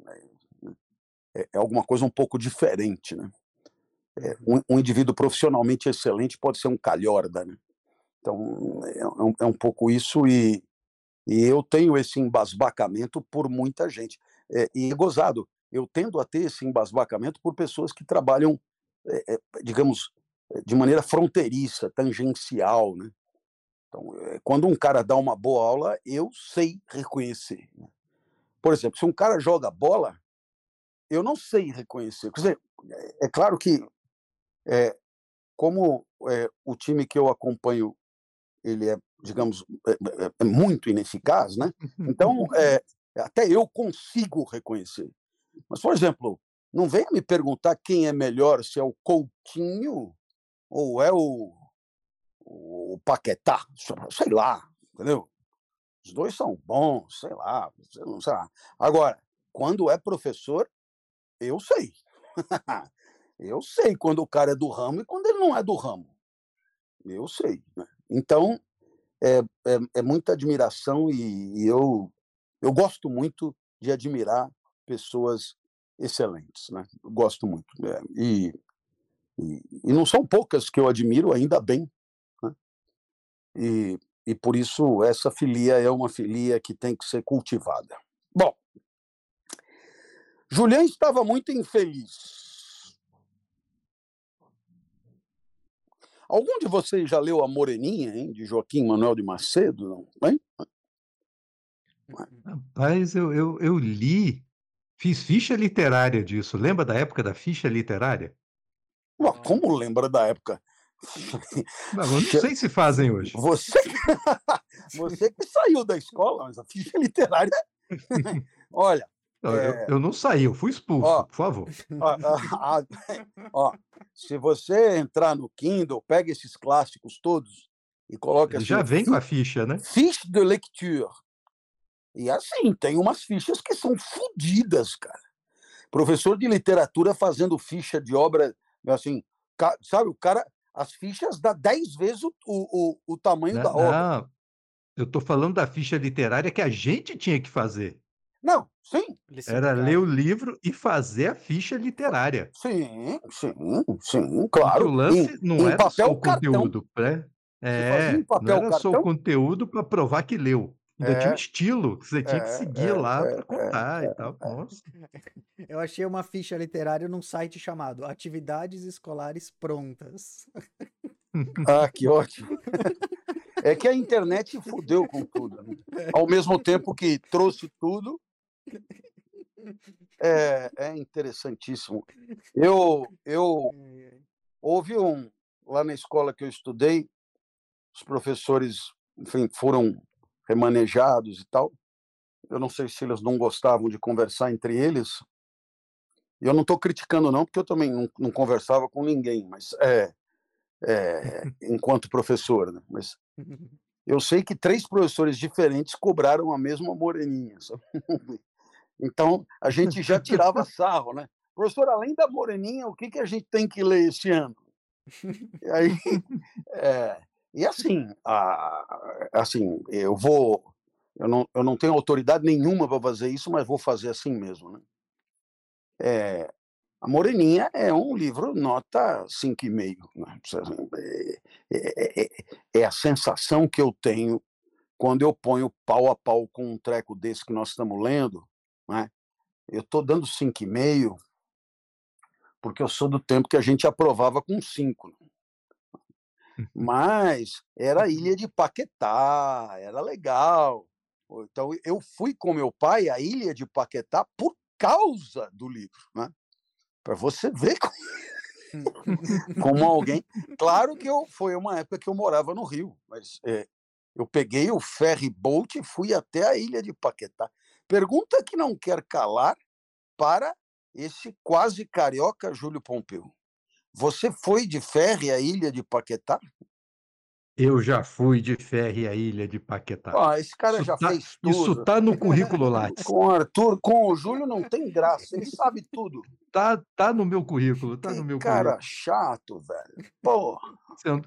Speaker 4: é, é alguma coisa um pouco diferente, né? É, um, um, indivíduo profissionalmente excelente pode ser um calhorda, né? Então é, é, um, é um pouco isso e, e eu tenho esse embasbacamento por muita gente. É, e é gozado, eu tendo a ter esse embasbacamento por pessoas que trabalham, é, é, digamos, de maneira fronteiriça, tangencial, né? Então, eh, quando um cara dá uma boa aula, eu sei reconhecer. Né. Por exemplo, se um cara joga bola, eu não sei reconhecer. Quer dizer, é claro que é, como é, o time que eu acompanho ele é, digamos, é, é, é muito ineficaz, né? Então, [laughs] é, até eu consigo reconhecer. Mas, por exemplo, não venha me perguntar quem é melhor, se é o Coutinho ou é o, o Paquetá, sei lá, entendeu? Os dois são bons, sei lá, sei lá. Agora, quando é professor, eu sei. [laughs] eu sei quando o cara é do ramo e quando ele não é do ramo. Eu sei. Né? Então, é, é, é, muita admiração e, e, eu, eu gosto muito de admirar pessoas excelentes. Né? Eu gosto muito. É, e, e, e, não são poucas que eu admiro, ainda bem. E, e por isso essa filia é uma filia que tem que ser cultivada. Bom, Julián estava muito infeliz. Algum de vocês já leu A Moreninha, hein, de Joaquim Manuel de Macedo? Não? Hein?
Speaker 1: Rapaz, eu, eu, eu li, fiz ficha literária disso. Lembra da época da ficha literária?
Speaker 4: como lembra da época?
Speaker 1: Não, não sei se fazem hoje.
Speaker 4: Você, [laughs] você que saiu da escola, mas a ficha literária. Olha.
Speaker 1: Não, é... eu, eu, não saí, eu fui expulso, ó, por favor.
Speaker 4: Ó, ó, ó, se você entrar no Kindle, pega esses clássicos todos e coloca
Speaker 1: assim. Já vem com a ficha, né?
Speaker 4: Fiche de lecture. E assim, tem umas fichas que são fodidas, cara. Professor de literatura fazendo ficha de obra, assim, sabe, o cara as fichas dá 10 vezes o, o, o tamanho
Speaker 1: não,
Speaker 4: da obra.
Speaker 1: Não, eu estou falando da ficha literária que a gente tinha que fazer.
Speaker 4: Não, sim.
Speaker 1: Era ler o livro e fazer a ficha literária.
Speaker 4: Sim, sim, sim, claro.
Speaker 1: O lance em, não em era só o conteúdo, né? É, não era cartão. só o conteúdo para provar que leu. Ainda é, tinha um estilo que você tinha é, que seguir é, lá é, para contar e é, tal. Nossa.
Speaker 2: Eu achei uma ficha literária num site chamado Atividades Escolares Prontas. [laughs]
Speaker 4: Ah, que ótimo. É que a internet fudeu com tudo. Né? Ao mesmo tempo que trouxe tudo, é, é interessantíssimo. Eu, eu houve um lá na escola que eu estudei, os professores, enfim, foram remanejados e tal. Eu não sei se eles não gostavam de conversar entre eles. E eu não estou criticando, não, porque eu também não, não conversava com ninguém, mas é, é [laughs] enquanto professor. Né? Mas eu sei que três professores diferentes cobraram a mesma moreninha. Sabe? [laughs] Então a gente já tirava [laughs] sarro, né? Professor, além da moreninha, o que, que a gente tem que ler esse ano? E aí, é, e assim, a, assim, eu vou, eu não, eu não tenho autoridade nenhuma para fazer isso, mas vou fazer assim mesmo, né? É, a Moreninha é um livro nota 5,5. Né? É, é, é, é, a sensação que eu tenho quando eu ponho pau a pau com um treco desse que nós estamos lendo. Né? Eu estou dando 5,5 porque eu sou do tempo que a gente aprovava com 5. Né? Mas era a ilha de Paquetá, era legal. Então eu fui com meu pai à ilha de Paquetá por causa do livro, né? Para você ver como, [laughs] como, alguém. Claro que eu foi uma época que eu morava no Rio, mas é, eu peguei o ferry boat e fui até a ilha de Paquetá. Pergunta que não quer calar para esse quase carioca Júlio Pompeu. Você foi de ferry à ilha de Paquetá?
Speaker 1: Eu já fui de ferry à ilha de Paquetá.
Speaker 4: Ah, esse cara isso já
Speaker 1: tá,
Speaker 4: fez tudo.
Speaker 1: Isso tá no [laughs] currículo Lattes.
Speaker 4: com o Arthur, com o Júlio não tem graça, ele sabe tudo.
Speaker 1: Tá, tá no meu currículo, tá
Speaker 4: que
Speaker 1: no meu
Speaker 4: cara
Speaker 1: currículo.
Speaker 4: chato, velho. Porra.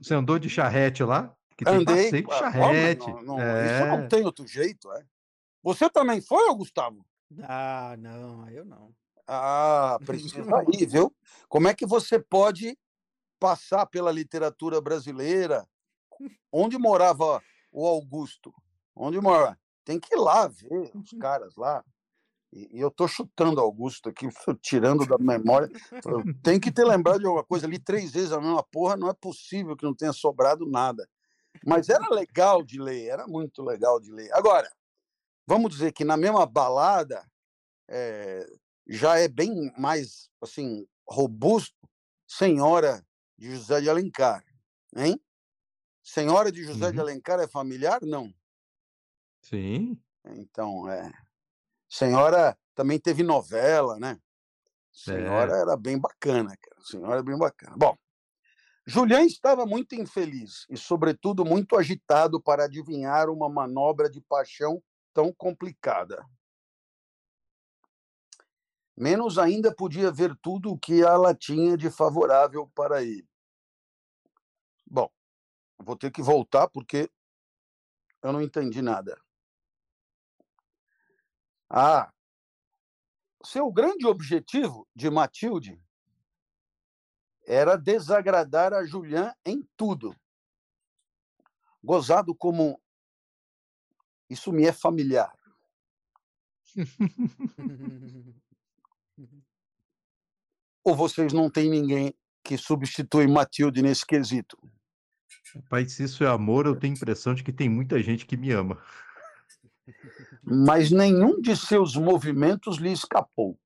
Speaker 1: Você andou de charrete lá?
Speaker 4: Que tem Andei.
Speaker 1: passeio de charrete.
Speaker 4: Não, não, é. Isso não tem outro jeito, é. Você também foi, Gustavo?
Speaker 2: Ah, não, eu não.
Speaker 4: Ah, precisa ir, viu? Como é que você pode passar pela literatura brasileira. Onde morava o Augusto? Onde mora? Tem que ir lá ver os [laughs] caras lá. E, eu estou chutando Augusto aqui, tirando da memória. Tem que ter lembrado de alguma coisa ali três vezes a mesma porra. Não é possível que não tenha sobrado nada. Mas era legal de ler, era muito legal de ler. Agora, vamos dizer que na mesma balada é, já é bem mais assim robusto. Senhora de José de Alencar, hein? Senhora de José de
Speaker 1: Uhum.
Speaker 4: Alencar é familiar? Não.
Speaker 1: Sim.
Speaker 4: Então, é. Senhora também teve novela, né? Senhora
Speaker 1: É.
Speaker 4: era bem bacana, cara. Senhora é bem bacana. Bom, Julian estava muito infeliz e, sobretudo, muito agitado para adivinhar uma manobra de paixão tão complicada. Menos ainda podia ver tudo o que ela tinha de favorável para ele. Bom, vou ter que voltar porque eu não entendi nada. Ah, seu grande objetivo de Matilde era desagradar a Julian em tudo. Gozado como isso me é familiar. [laughs] Ou vocês não têm ninguém que substitui Matilde nesse quesito?
Speaker 1: Rapaz, se isso é amor, eu tenho a impressão de que tem muita gente que me ama.
Speaker 4: Mas nenhum de seus movimentos lhe escapou.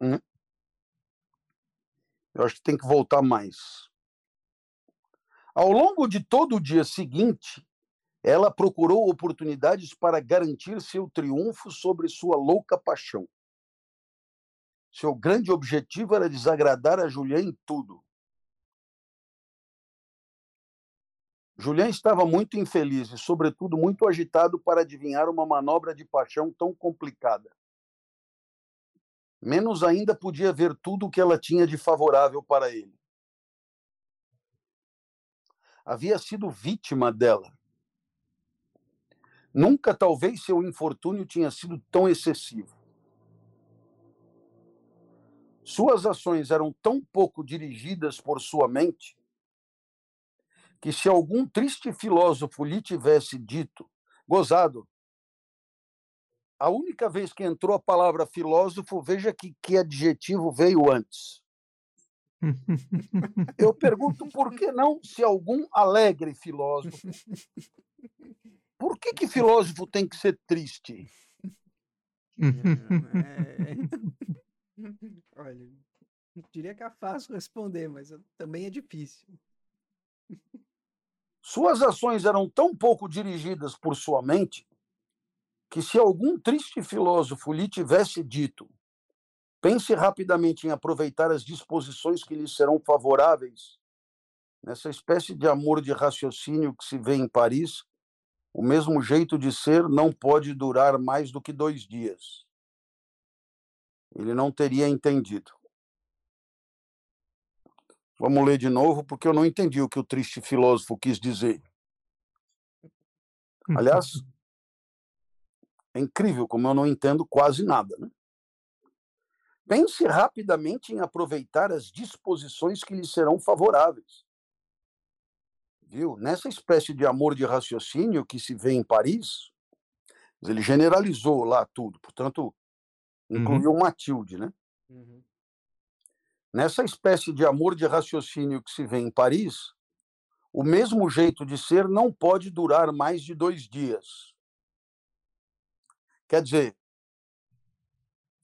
Speaker 4: Hum? Eu acho que tem que voltar mais. Ao longo de todo o dia seguinte, ela procurou oportunidades para garantir seu triunfo sobre sua louca paixão. Seu grande objetivo era desagradar a Julian em tudo. Julian estava muito infeliz e, sobretudo, muito agitado para adivinhar uma manobra de paixão tão complicada. Menos ainda podia ver tudo o que ela tinha de favorável para ele. Havia sido vítima dela. Nunca, talvez, seu infortúnio tinha sido tão excessivo. Suas ações eram tão pouco dirigidas por sua mente que se algum triste filósofo lhe tivesse dito, gozado, a única vez que entrou a palavra filósofo, veja que, que adjetivo veio antes. Eu pergunto por que não se algum alegre filósofo. Por que, que filósofo tem que ser triste?
Speaker 2: Olha, diria que é fácil [laughs] responder, mas também é difícil.
Speaker 4: Suas ações eram tão pouco dirigidas por sua mente que, se algum triste filósofo lhe tivesse dito, pense rapidamente em aproveitar as disposições que lhe serão favoráveis, nessa espécie de amor de raciocínio que se vê em Paris, o mesmo jeito de ser não pode durar mais do que dois dias. Ele não teria entendido. Vamos ler de novo, porque eu não entendi o que o triste filósofo quis dizer. Aliás, [laughs] é incrível como eu não entendo quase nada. Né? Pense rapidamente em aproveitar as disposições que lhe serão favoráveis. Viu? Nessa espécie de amor de raciocínio que se vê em Paris, ele generalizou lá tudo, portanto, incluiu uhum. Matilde, né? Uhum. Nessa espécie de amor de raciocínio que se vê em Paris, o mesmo jeito de ser não pode durar mais de dois dias. Quer dizer,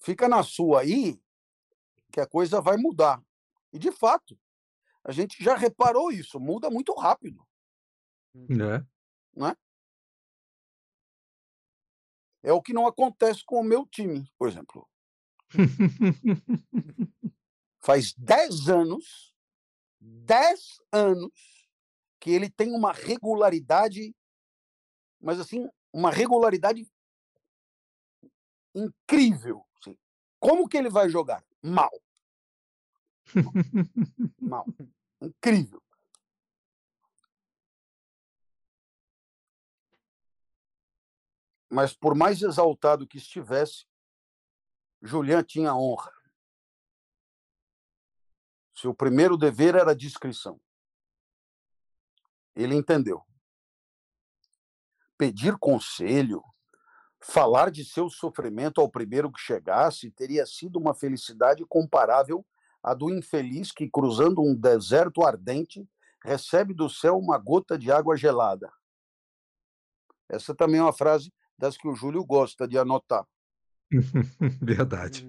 Speaker 4: fica na sua aí que a coisa vai mudar. E, de fato, a gente já reparou isso, muda muito rápido.
Speaker 1: É.
Speaker 4: Não é? O que não acontece com o meu time, por exemplo. Faz 10 anos, 10 anos, que ele tem uma regularidade, mas assim, uma regularidade incrível. Assim. Como que ele vai jogar? Mal. Mal. Incrível. Mas por mais exaltado que estivesse, Julian tinha honra. Seu primeiro dever era a discrição. Ele entendeu. Pedir conselho, falar de seu sofrimento ao primeiro que chegasse, teria sido uma felicidade comparável à do infeliz que, cruzando um deserto ardente, recebe do céu uma gota de água gelada. Essa também é uma frase das que o Júlio gosta de anotar. [laughs]
Speaker 1: Verdade.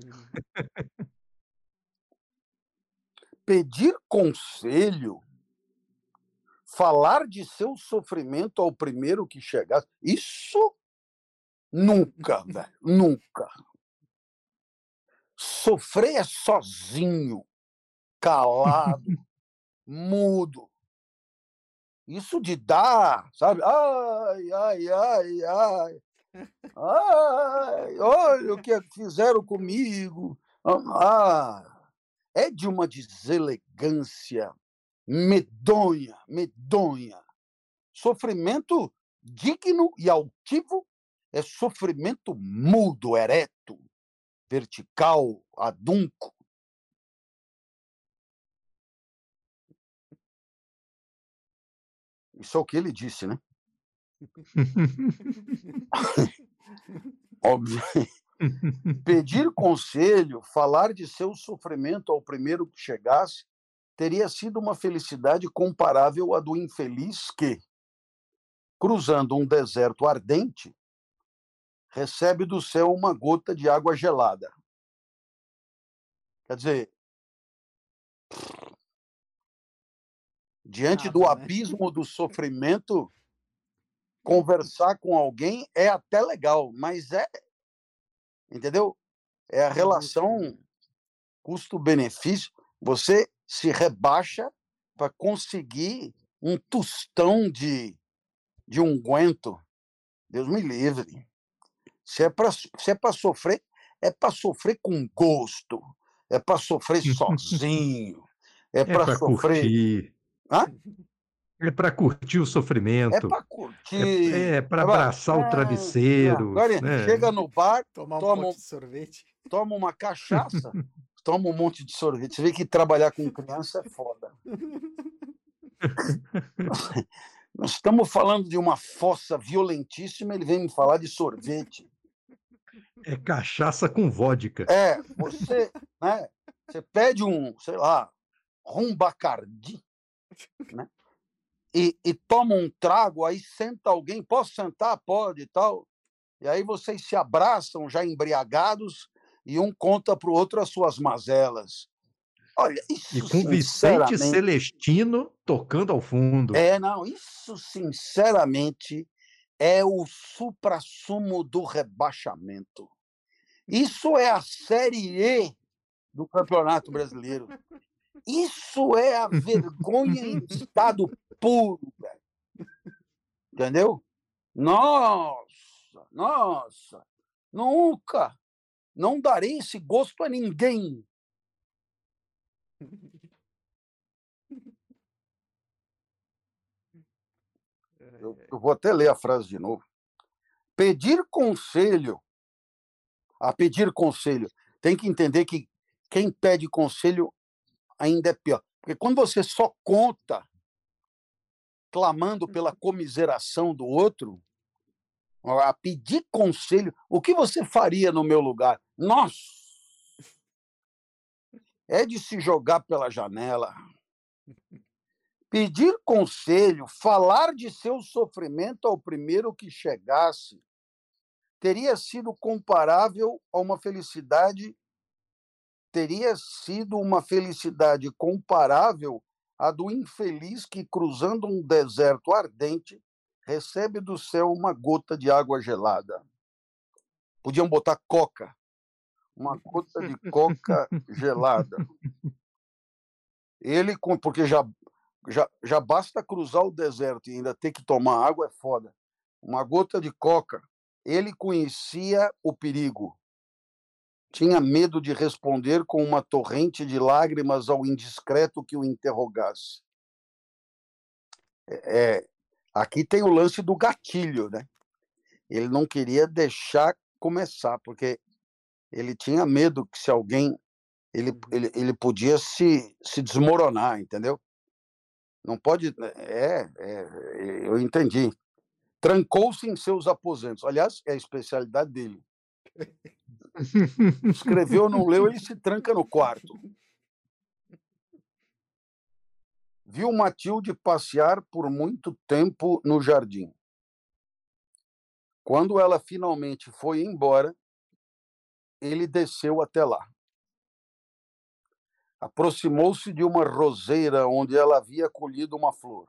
Speaker 4: pedir conselho, falar de seu sofrimento ao primeiro que chegasse, isso nunca, [laughs] velho, nunca. Sofrer é sozinho, calado, [laughs] mudo. Isso de dar, sabe? Ai, ai, ai, ai. Ai, olha o que fizeram comigo. Ah, é de uma deselegância medonha, medonha. Sofrimento digno e altivo é sofrimento mudo, ereto, vertical, adunco. Isso é o que ele disse, né? [laughs] Óbvio. Pedir conselho, falar de seu sofrimento ao primeiro que chegasse, teria sido uma felicidade comparável à do infeliz que, cruzando um deserto ardente, recebe do céu uma gota de água gelada. Quer dizer, diante do abismo do sofrimento, conversar com alguém é até legal, mas é, entendeu? É a relação custo-benefício. Você se rebaixa para conseguir um tostão de, de unguento. Deus me livre. Se é para é sofrer, é para sofrer com gosto. É para sofrer [laughs] sozinho. É, é para sofrer.
Speaker 1: Curtir. Hã? É para curtir o sofrimento. É
Speaker 4: para curtir.
Speaker 1: É, é para abraçar o travesseiro.
Speaker 4: Agora,
Speaker 1: né?
Speaker 4: chega no bar,
Speaker 2: Tomar um
Speaker 4: toma,
Speaker 2: monte de sorvete.
Speaker 4: toma uma cachaça, [laughs] toma um monte de sorvete. Você vê que trabalhar com criança é foda. [laughs] Nós estamos falando de uma fossa violentíssima, ele vem me falar de sorvete.
Speaker 1: É cachaça com vodka.
Speaker 4: É, você, né, você pede um, sei lá, rumbacardi, né? E, e toma um trago, aí senta alguém, posso sentar? Pode e tal. E aí vocês se abraçam já embriagados e um conta para o outro as suas mazelas. Olha, isso
Speaker 1: E com Vicente Celestino tocando ao fundo.
Speaker 4: É, não, isso sinceramente é o suprassumo do rebaixamento. Isso é a Série E do Campeonato Brasileiro. Isso é a vergonha em [laughs] estado puro, velho. Entendeu? Nossa, nossa, nunca, não darei esse gosto a ninguém. Eu, eu vou até ler a frase de novo. Pedir conselho, a pedir conselho, tem que entender que quem pede conselho ainda é pior. Porque quando você só conta clamando pela comiseração do outro, a pedir conselho, o que você faria no meu lugar? Nossa! É de se jogar pela janela. Pedir conselho, falar de seu sofrimento ao primeiro que chegasse, teria sido comparável a uma felicidade teria sido uma felicidade comparável à do infeliz que, cruzando um deserto ardente, recebe do céu uma gota de água gelada. Podiam botar coca, uma gota de coca gelada. Ele, porque já, já, já basta cruzar o deserto e ainda ter que tomar água, é foda. Uma gota de coca. Ele conhecia o perigo tinha medo de responder com uma torrente de lágrimas ao indiscreto que o interrogasse. É, é, aqui tem o lance do gatilho, né? Ele não queria deixar começar, porque ele tinha medo que se alguém ele, uhum. ele, ele podia se, se desmoronar, entendeu? Não pode. É, é eu entendi. Trancou-se em seus aposentos. Aliás, é a especialidade dele. [laughs] Escreveu, não leu, ele se tranca no quarto. Viu Matilde passear por muito tempo no jardim. Quando ela finalmente foi embora, ele desceu até lá. aproximou-se de uma roseira onde ela havia colhido uma flor.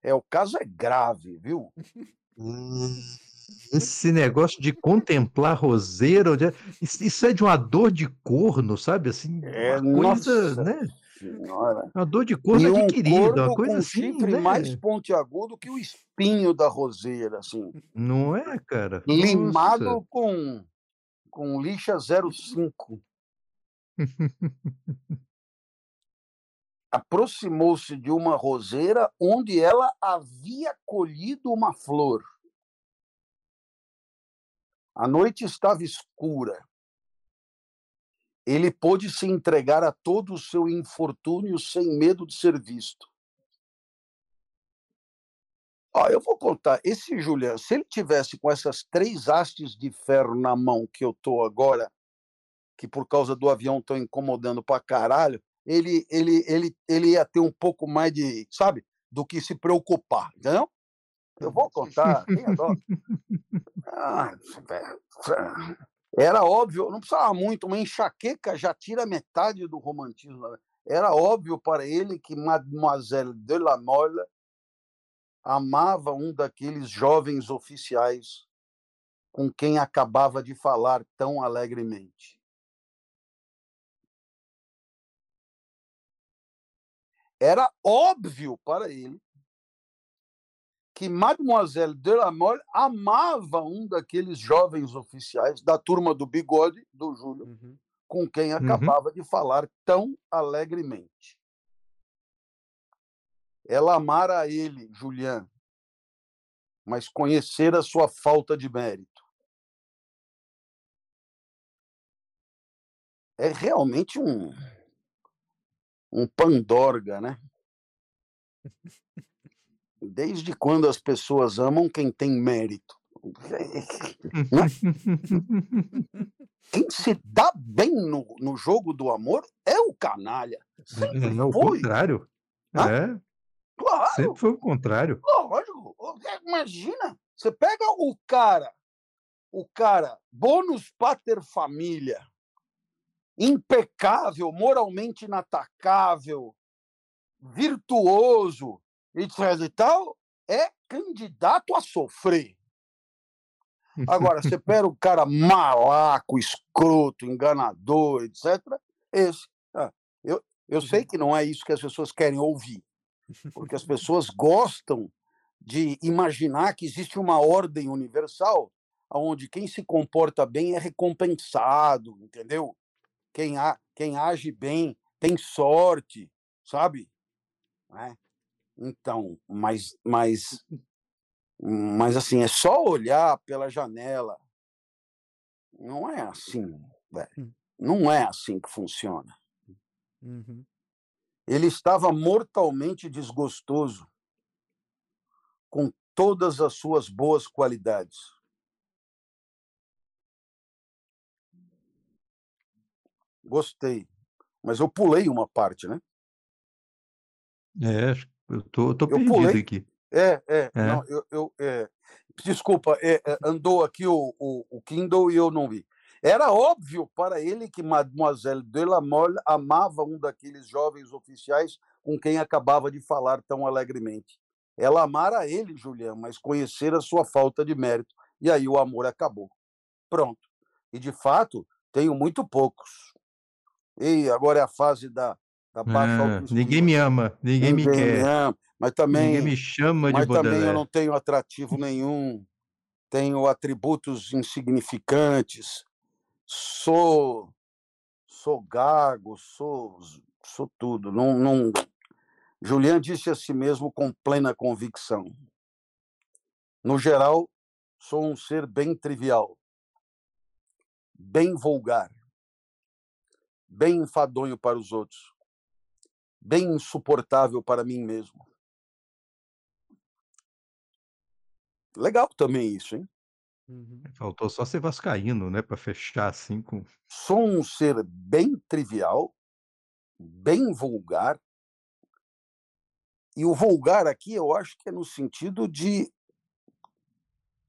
Speaker 4: É, o caso é grave, viu? [laughs]
Speaker 1: Esse negócio de contemplar roseira, isso, é de uma dor de corno, sabe? Assim,
Speaker 4: É,
Speaker 1: uma coisa,
Speaker 4: nossa
Speaker 1: né?
Speaker 4: senhora.
Speaker 1: Uma dor de corno
Speaker 4: um
Speaker 1: adquirida, uma coisa
Speaker 4: com
Speaker 1: assim,
Speaker 4: chifre
Speaker 1: né?
Speaker 4: mais pontiagudo que o espinho da roseira, assim.
Speaker 1: Não é, cara?
Speaker 4: Limado
Speaker 1: Nossa.
Speaker 4: com, com lixa 05. [laughs] Aproximou-se de uma roseira onde ela havia colhido uma flor. A noite estava escura. Ele pôde se entregar a todo o seu infortúnio sem medo de ser visto. Ó, eu vou contar, esse Julian, se ele tivesse com essas três hastes de ferro na mão que eu tô agora, que por causa do avião estão incomodando pra caralho, ele, ele, ele, ele ia ter um pouco mais de, sabe, do que se preocupar, entendeu? Eu vou contar. Ah, era óbvio, não precisava muito, uma enxaqueca já tira metade do romantismo. né? Era óbvio para ele que Mademoiselle de la Mole amava um daqueles jovens oficiais com quem acabava de falar tão alegremente. Era óbvio para ele que Mademoiselle de la Mole amava um daqueles jovens oficiais da turma do bigode do Júlio,
Speaker 2: Uhum.
Speaker 4: com quem acabava de falar tão alegremente. Ela amara ele, Julian, mas conhecera sua falta de mérito. É realmente um um pandorga, né? [laughs] Desde quando as pessoas amam quem tem mérito? [laughs] Quem se dá bem no, no jogo do amor é o canalha. Sempre
Speaker 1: É o
Speaker 4: foi.
Speaker 1: contrário.
Speaker 4: Hã?
Speaker 1: É,
Speaker 4: Claro,
Speaker 1: sempre foi o contrário.
Speaker 4: lógico. Imagina, você pega o cara, o cara, bônus pater família, impecável, moralmente inatacável, virtuoso, etc e tal, é candidato a sofrer. Agora, você [laughs] pega o cara malaco, escroto, enganador, etc. Esse. ah, eu, eu sei que não é isso que as pessoas querem ouvir, porque as pessoas gostam de imaginar que existe uma ordem universal onde quem se comporta bem é recompensado, entendeu? Quem, a, quem age bem tem sorte, sabe? Né? Então, mas, mas, mas assim, é só olhar pela janela. Não é assim, velho. Não é assim que funciona.
Speaker 2: Uhum.
Speaker 4: Ele estava mortalmente desgostoso com todas as suas boas qualidades. Gostei, mas eu pulei uma parte, né?
Speaker 1: É, acho que eu tô, eu tô
Speaker 4: Eu
Speaker 1: perdido
Speaker 4: pulei.
Speaker 1: aqui.
Speaker 4: É, é,
Speaker 1: É.
Speaker 4: não, eu, eu é, desculpa, é, é, andou aqui o, o, o Kindle e eu não vi. Era óbvio para ele que Mademoiselle de la Mole amava um daqueles jovens oficiais com quem acabava de falar tão alegremente. Ela amara ele, Julian, mas conhecera sua falta de mérito. E aí o amor acabou. Pronto. E de fato, tenho muito poucos. E agora é a fase da, da baixa
Speaker 1: Ah,
Speaker 4: autoestima.
Speaker 1: ninguém me ama, ninguém me
Speaker 4: Ninguém
Speaker 1: quer,
Speaker 4: ama, mas também
Speaker 1: ninguém me chama de
Speaker 4: mas também eu
Speaker 1: Baudelaire.
Speaker 4: não tenho atrativo nenhum, tenho atributos insignificantes, sou sou gago, sou sou tudo. Não, não... Julian disse a si mesmo com plena convicção. No geral, sou um ser bem trivial, bem vulgar, bem enfadonho para os outros, bem insuportável para mim mesmo. Legal também isso, hein?
Speaker 2: Uhum.
Speaker 1: Faltou só ser vascaíno, né, para fechar assim com
Speaker 4: Sou um ser bem trivial, bem vulgar. E o vulgar aqui eu acho que é no sentido de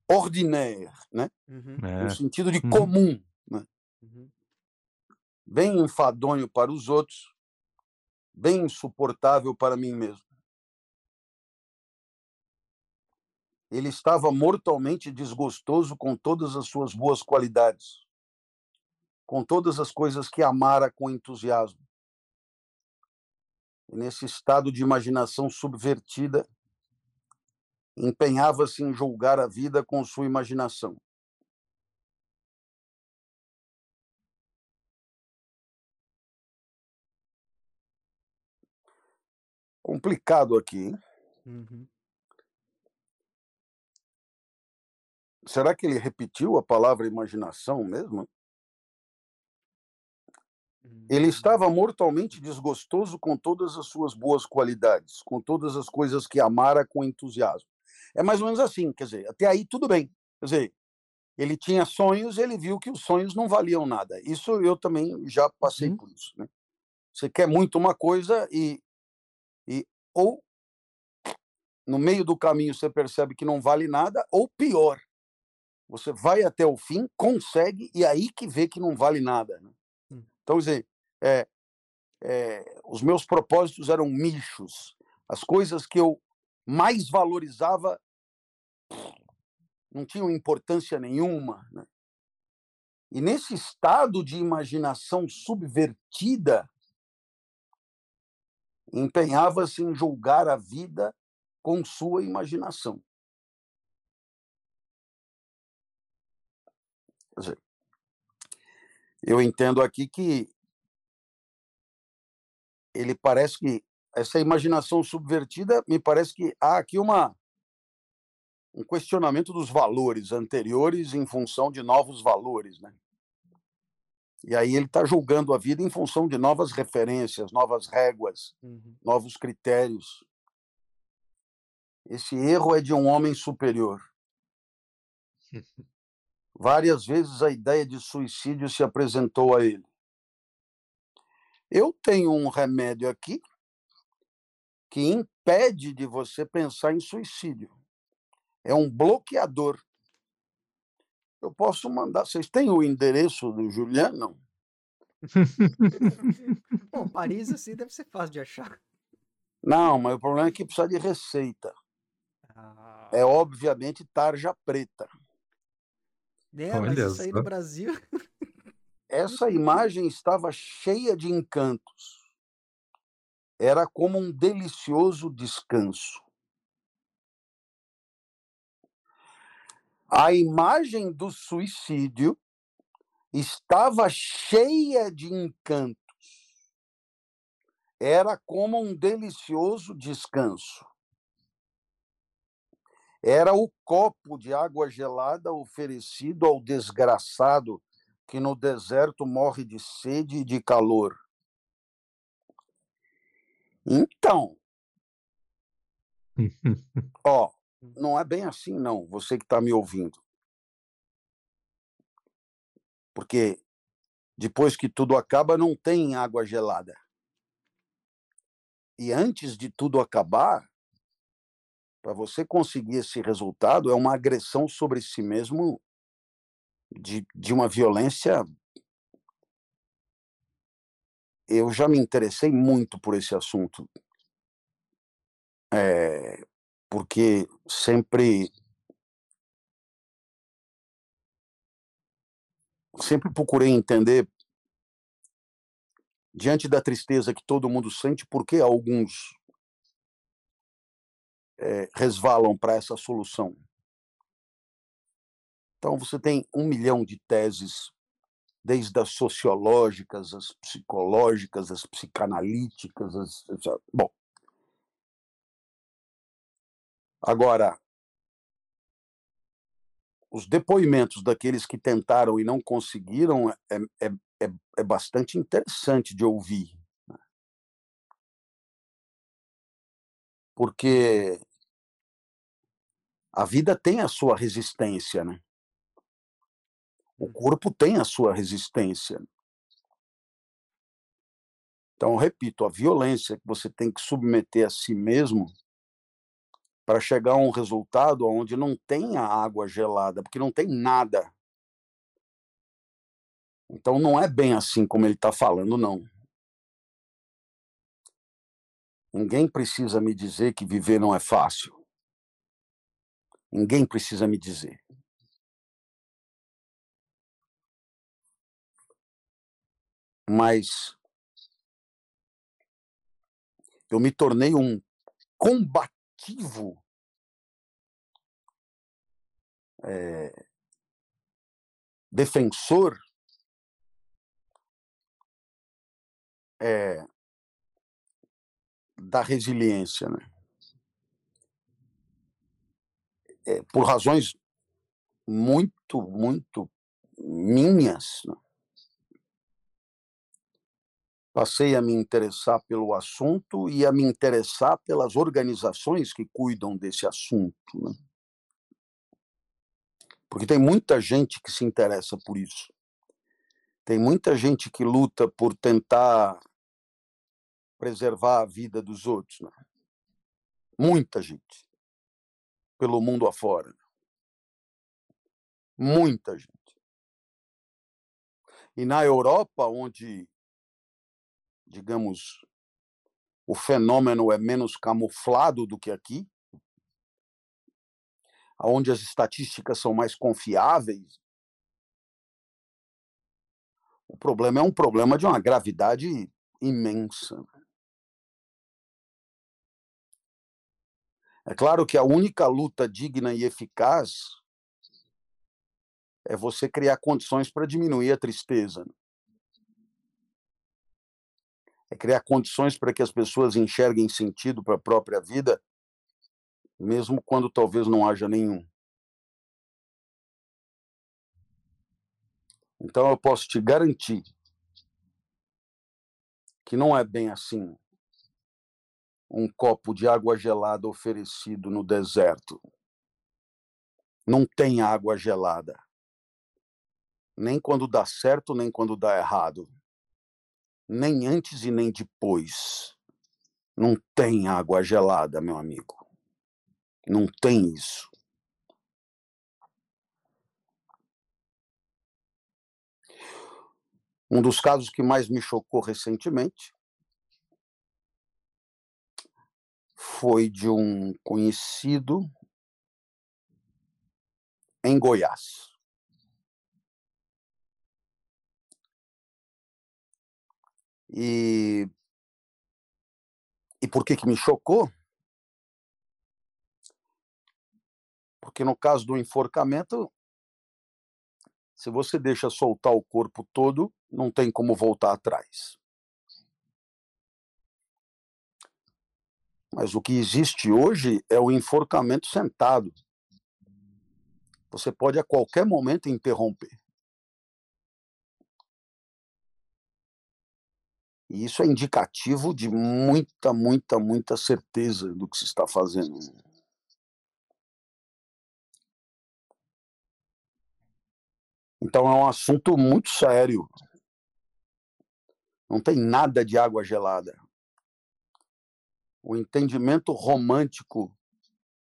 Speaker 4: ordinaire, né?
Speaker 2: Uhum.
Speaker 4: No
Speaker 1: é,
Speaker 4: sentido de
Speaker 1: Uhum.
Speaker 4: comum.
Speaker 2: Uhum.
Speaker 4: bem enfadonho para os outros, bem insuportável para mim mesmo. Ele estava mortalmente desgostoso com todas as suas boas qualidades, com todas as coisas que amara com entusiasmo. E nesse estado de imaginação subvertida, empenhava-se em julgar a vida com sua imaginação. Complicado aqui, hein?
Speaker 2: Uhum.
Speaker 4: Será que ele repetiu a palavra imaginação mesmo? Ele
Speaker 2: Hum.
Speaker 4: estava mortalmente desgostoso com todas as suas boas qualidades, com todas as coisas que amara com entusiasmo. É mais ou menos assim, quer dizer, até aí tudo bem. Quer dizer, ele tinha sonhos, ele viu que os sonhos não valiam nada. Isso eu também já passei
Speaker 2: Uhum.
Speaker 4: por isso, né? Você quer muito uma coisa e ou no meio do caminho você percebe que não vale nada, ou pior, você vai até o fim, consegue e aí que vê que não vale nada, né?
Speaker 2: Hum.
Speaker 4: Então, dizer, eh eh, os meus propósitos eram nichos. As coisas que eu mais valorizava não tinham importância nenhuma, né? E nesse estado de imaginação subvertida empenhava-se em julgar a vida com sua imaginação. Quer dizer, eu entendo aqui que ele parece que essa imaginação subvertida, me parece que há aqui uma um questionamento dos valores anteriores em função de novos valores, né? E aí ele está julgando a vida em função de novas referências, novas réguas,
Speaker 2: Uhum.
Speaker 4: novos critérios. Esse erro é de um homem superior. [laughs] Várias vezes a ideia de suicídio se apresentou a ele. Eu tenho um remédio aqui que impede de você pensar em suicídio. É um bloqueador. Eu posso mandar. Vocês têm o endereço do Juliano? Não. [laughs]
Speaker 2: Bom, Paris assim deve ser fácil de achar.
Speaker 4: Não, mas o problema é que precisa de receita.
Speaker 2: Ah,
Speaker 4: É obviamente tarja preta.
Speaker 2: né, mas
Speaker 1: Olha
Speaker 2: isso aí no Brasil. [laughs]
Speaker 4: Essa imagem estava cheia de encantos. Era como um delicioso descanso. A imagem do suicídio estava cheia de encantos. Era como um delicioso descanso. Era o copo de água gelada oferecido ao desgraçado que no deserto morre de sede e de calor. Então, [laughs] ó, não é bem assim, não, você que está me ouvindo. Porque depois que tudo acaba, não tem água gelada. E antes de tudo acabar, para você conseguir esse resultado, é uma agressão sobre si mesmo de, de uma violência. Eu já me interessei muito por esse assunto. É, porque sempre sempre procurei entender diante da tristeza que todo mundo sente, por que alguns eh, resvalam para essa solução. Então você tem um milhão de teses, desde as sociológicas, as psicológicas, as psicanalíticas, as, bom. Agora, os depoimentos daqueles que tentaram e não conseguiram é, é, é, é bastante interessante de ouvir. né? Porque a vida tem a sua resistência, né? O corpo tem a sua resistência. Então, repito, a violência que você tem que submeter a si mesmo para chegar a um resultado onde não tem a água gelada, porque não tem nada. Então não é bem assim como ele está falando, não. Ninguém precisa me dizer que viver não é fácil. Ninguém precisa me dizer. Mas eu me tornei um combativo é, defensor é, da resiliência, né? É, por razões muito, muito minhas, né? Passei a me interessar pelo assunto e a me interessar pelas organizações que cuidam desse assunto. Né? Porque tem muita gente que se interessa por isso. Tem muita gente que luta por tentar preservar a vida dos outros. Né? Muita gente. Pelo mundo afora. Muita gente. E na Europa, onde digamos, o fenômeno é menos camuflado do que aqui, onde as estatísticas são mais confiáveis. O problema é um problema de uma gravidade imensa. É claro que a única luta digna e eficaz é você criar condições para diminuir a tristeza. É criar condições para que as pessoas enxerguem sentido para a própria vida, mesmo quando talvez não haja nenhum. Então eu posso te garantir que não é bem assim um copo de água gelada oferecido no deserto. Não tem água gelada. Nem quando dá certo, nem quando dá errado nem antes e nem depois. Não tem água gelada, meu amigo. Não tem isso. Um dos casos que mais me chocou recentemente foi de um conhecido em Goiás. E, e por que, que me chocou? Porque no caso do enforcamento, se você deixa soltar o corpo todo, não tem como voltar atrás. Mas o que existe hoje é o enforcamento sentado. Você pode a qualquer momento interromper. E isso é indicativo de muita, muita, muita certeza do que se está fazendo. Então é um assunto muito sério. Não tem nada de água gelada. O entendimento romântico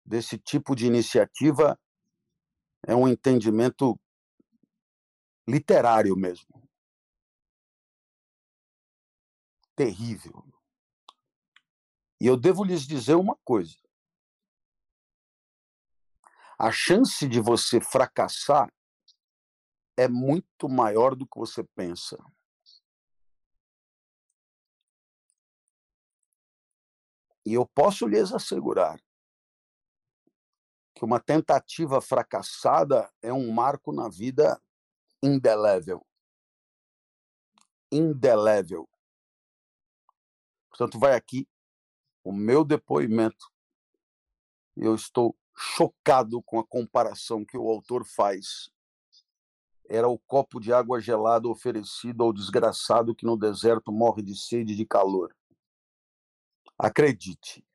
Speaker 4: desse tipo de iniciativa é um entendimento literário mesmo. Terrível. E eu devo lhes dizer uma coisa: a chance de você fracassar é muito maior do que você pensa. E eu posso lhes assegurar que uma tentativa fracassada é um marco na vida indelével. Indelével. Portanto, vai aqui o meu depoimento. Eu estou chocado com a comparação que o autor faz. Era o copo de água gelada oferecido ao desgraçado que no deserto morre de sede e de calor. Acredite,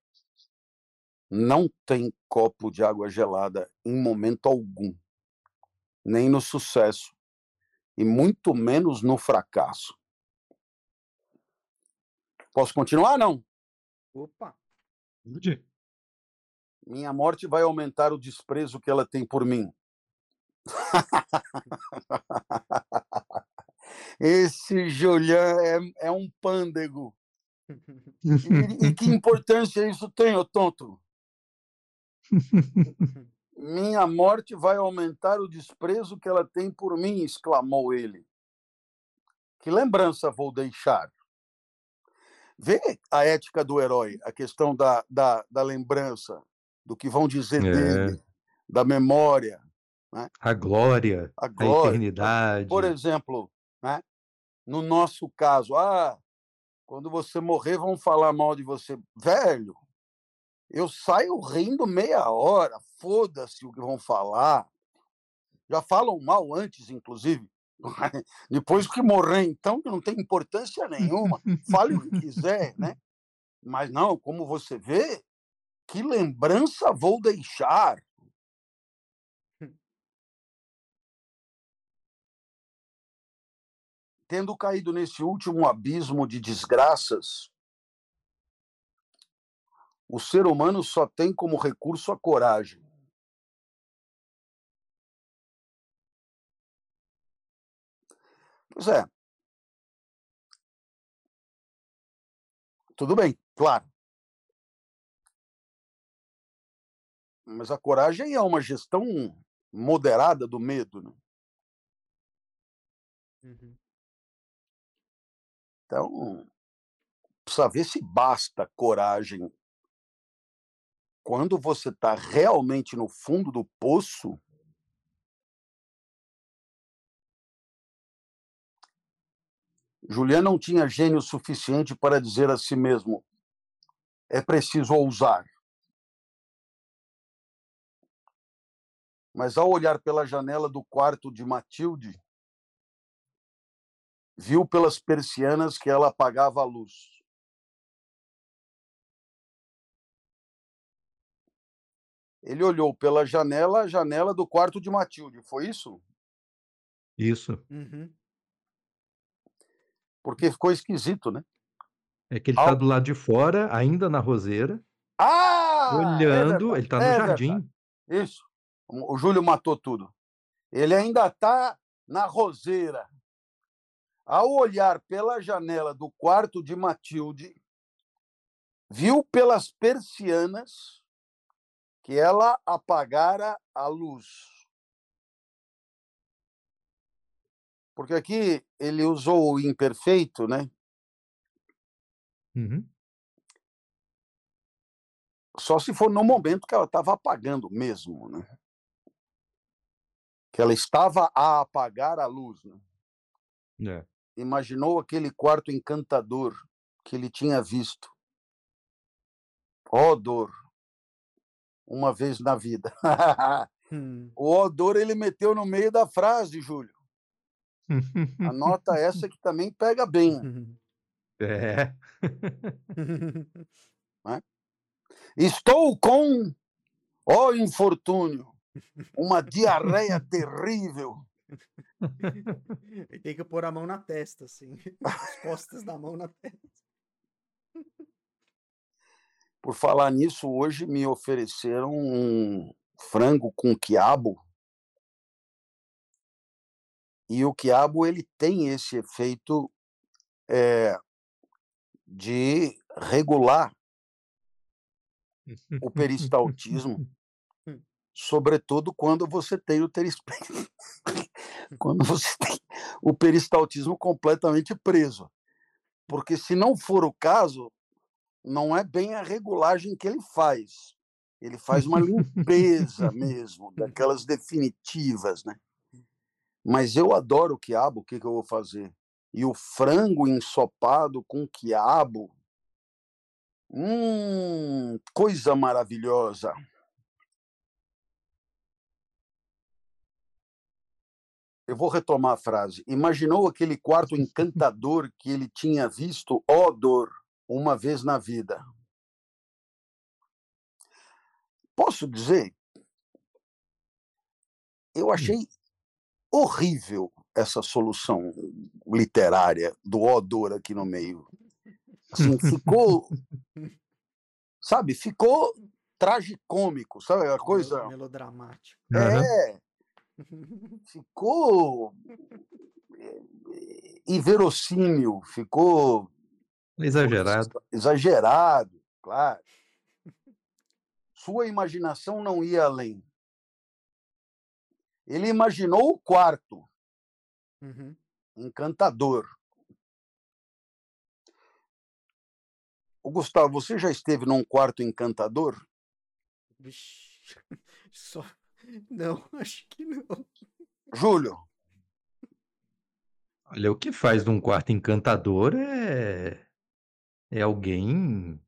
Speaker 4: não tem copo de água gelada em momento algum, nem no sucesso, e muito menos no fracasso. Posso continuar, não?
Speaker 2: Opa!
Speaker 4: Minha morte vai aumentar o desprezo que ela tem por mim. [laughs] Esse Julian é, é um pândego. E, e que [laughs] importância isso tem, ô tonto? [laughs] Minha morte vai aumentar o desprezo que ela tem por mim, exclamou ele. Que lembrança vou deixar? Vê a ética do herói, a questão da, da, da lembrança, do que vão dizer
Speaker 1: É.
Speaker 4: dele, da memória,
Speaker 1: A glória,
Speaker 4: a
Speaker 1: a
Speaker 4: glória.
Speaker 1: eternidade.
Speaker 4: Por exemplo, né? no nosso caso, ah, quando você morrer, vão falar mal de você. Velho, eu saio rindo meia hora, foda-se o que vão falar. Já falam mal antes, inclusive. [laughs] Depois que morrer, então, que não tem importância nenhuma. Fale o que quiser, né? Mas não, como você vê, que lembrança vou deixar? tendo caído nesse último abismo de desgraças, o ser humano só tem como recurso a coragem. Pois é. Tudo bem, claro. Mas a coragem é uma gestão moderada do medo. Né?
Speaker 2: Uhum.
Speaker 4: Então, precisa ver se basta coragem. Quando você está realmente no fundo do poço, Julian não tinha gênio suficiente para dizer a si mesmo: é preciso ousar. Mas ao olhar pela janela do quarto de Matilde, viu pelas persianas que ela apagava a luz. Ele olhou pela janela, a janela do quarto de Matilde, foi isso?
Speaker 1: Isso.
Speaker 2: Uhum.
Speaker 4: Porque ficou esquisito, né?
Speaker 1: É que ele está
Speaker 4: Ao-
Speaker 1: do lado de fora, ainda na roseira,
Speaker 4: Ah! é
Speaker 1: olhando.
Speaker 4: verdade,
Speaker 1: ele está no
Speaker 4: é
Speaker 1: jardim.
Speaker 4: verdade. Isso. O Júlio matou tudo. Ele ainda está na roseira. Ao olhar pela janela do quarto de Matilde, viu pelas persianas que ela apagara a luz. Porque aqui ele usou o imperfeito, né?
Speaker 1: Uhum.
Speaker 4: Só se for no momento que ela estava apagando mesmo, né? Que ela estava a apagar a luz, né?
Speaker 1: É.
Speaker 4: imaginou aquele quarto encantador que ele tinha visto. Ó dor, uma vez na vida. [laughs]
Speaker 2: Hum.
Speaker 4: o ó dor ele meteu no meio da frase, Júlio. Anota [laughs] essa que também pega bem. [laughs]
Speaker 1: É. [laughs]
Speaker 4: Estou com, ó infortúnio, uma diarreia terrível.
Speaker 2: Tem que pôr a mão na testa, assim. As costas da mão na testa.
Speaker 4: Por falar nisso, hoje me ofereceram um frango com quiabo. E o quiabo ele tem esse efeito eh, de regular o peristaltismo, sobretudo quando você tem o [laughs] quando você tem o peristaltismo completamente preso. Porque se não for o caso, não é bem a regulagem que ele faz. Ele faz uma limpeza mesmo, daquelas definitivas, né? Mas eu adoro quiabo, o que, que eu vou fazer? E o frango ensopado com quiabo. Hum, coisa maravilhosa. Eu vou retomar a frase. Imaginou aquele quarto encantador que ele tinha visto, ó dor, uma vez na vida. Posso dizer? Eu achei horrível essa solução literária do odor aqui no meio. Assim, ficou, sabe, ficou tragicômico, sabe a coisa?
Speaker 2: Melodramático.
Speaker 4: É, ficou. inverossímil, ficou
Speaker 1: Exagerado.
Speaker 4: exagerado, claro. Sua imaginação não ia além. Ele imaginou o quarto,
Speaker 2: Uhum.
Speaker 4: encantador. O Gustavo, você já esteve num quarto encantador?
Speaker 2: Vixe. [laughs] Só... Não, [laughs] acho que não.
Speaker 4: Júlio,
Speaker 1: Olha, o que faz de um quarto encantador é, é alguém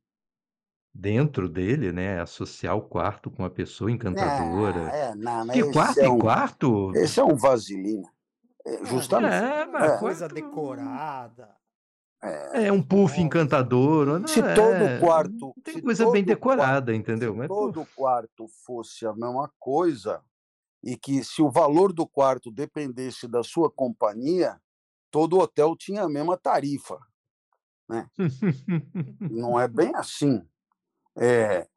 Speaker 1: dentro dele, né? Associar o quarto com a pessoa encantadora.
Speaker 4: é, não, mas
Speaker 1: Que quarto
Speaker 4: é
Speaker 1: é
Speaker 4: um,
Speaker 1: quarto?
Speaker 4: esse é um vaselina. É, justamente.
Speaker 1: É, mas
Speaker 4: É.
Speaker 2: Coisa
Speaker 1: quarto
Speaker 2: decorada.
Speaker 1: é um puff encantador. Não
Speaker 4: Se
Speaker 1: é,
Speaker 4: todo quarto,
Speaker 1: tem coisa bem decorada, entendeu?
Speaker 4: se
Speaker 1: Mas,
Speaker 4: todo quarto fosse a mesma coisa e que se o valor do quarto dependesse da sua companhia, todo hotel tinha a mesma tarifa. [laughs] Não é bem assim. É,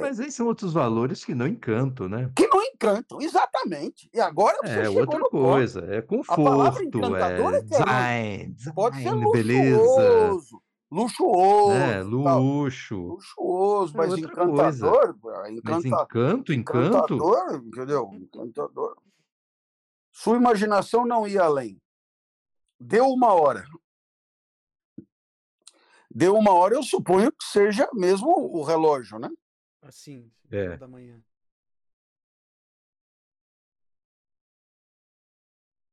Speaker 1: Mas aí são outros valores que não encantam, né?
Speaker 4: que não encantam, exatamente. E agora você
Speaker 1: É outra
Speaker 4: no ponto.
Speaker 1: coisa, é
Speaker 4: palavra
Speaker 1: conforto,
Speaker 4: encantador
Speaker 1: é
Speaker 4: é que é
Speaker 1: design,
Speaker 4: Pode ser
Speaker 1: design, beleza,
Speaker 4: luxuoso, luxuoso, tal,
Speaker 1: Luxo.
Speaker 4: luxuoso,
Speaker 1: É
Speaker 4: mas encantador,
Speaker 1: Mas
Speaker 4: encanta,
Speaker 1: encanto, encanto,
Speaker 4: encantador, entendeu? Encantador. Sua imaginação não ia além. Deu uma hora. Deu uma hora, eu suponho que seja mesmo o relógio, né?
Speaker 2: Assim,
Speaker 1: É.
Speaker 2: da manhã.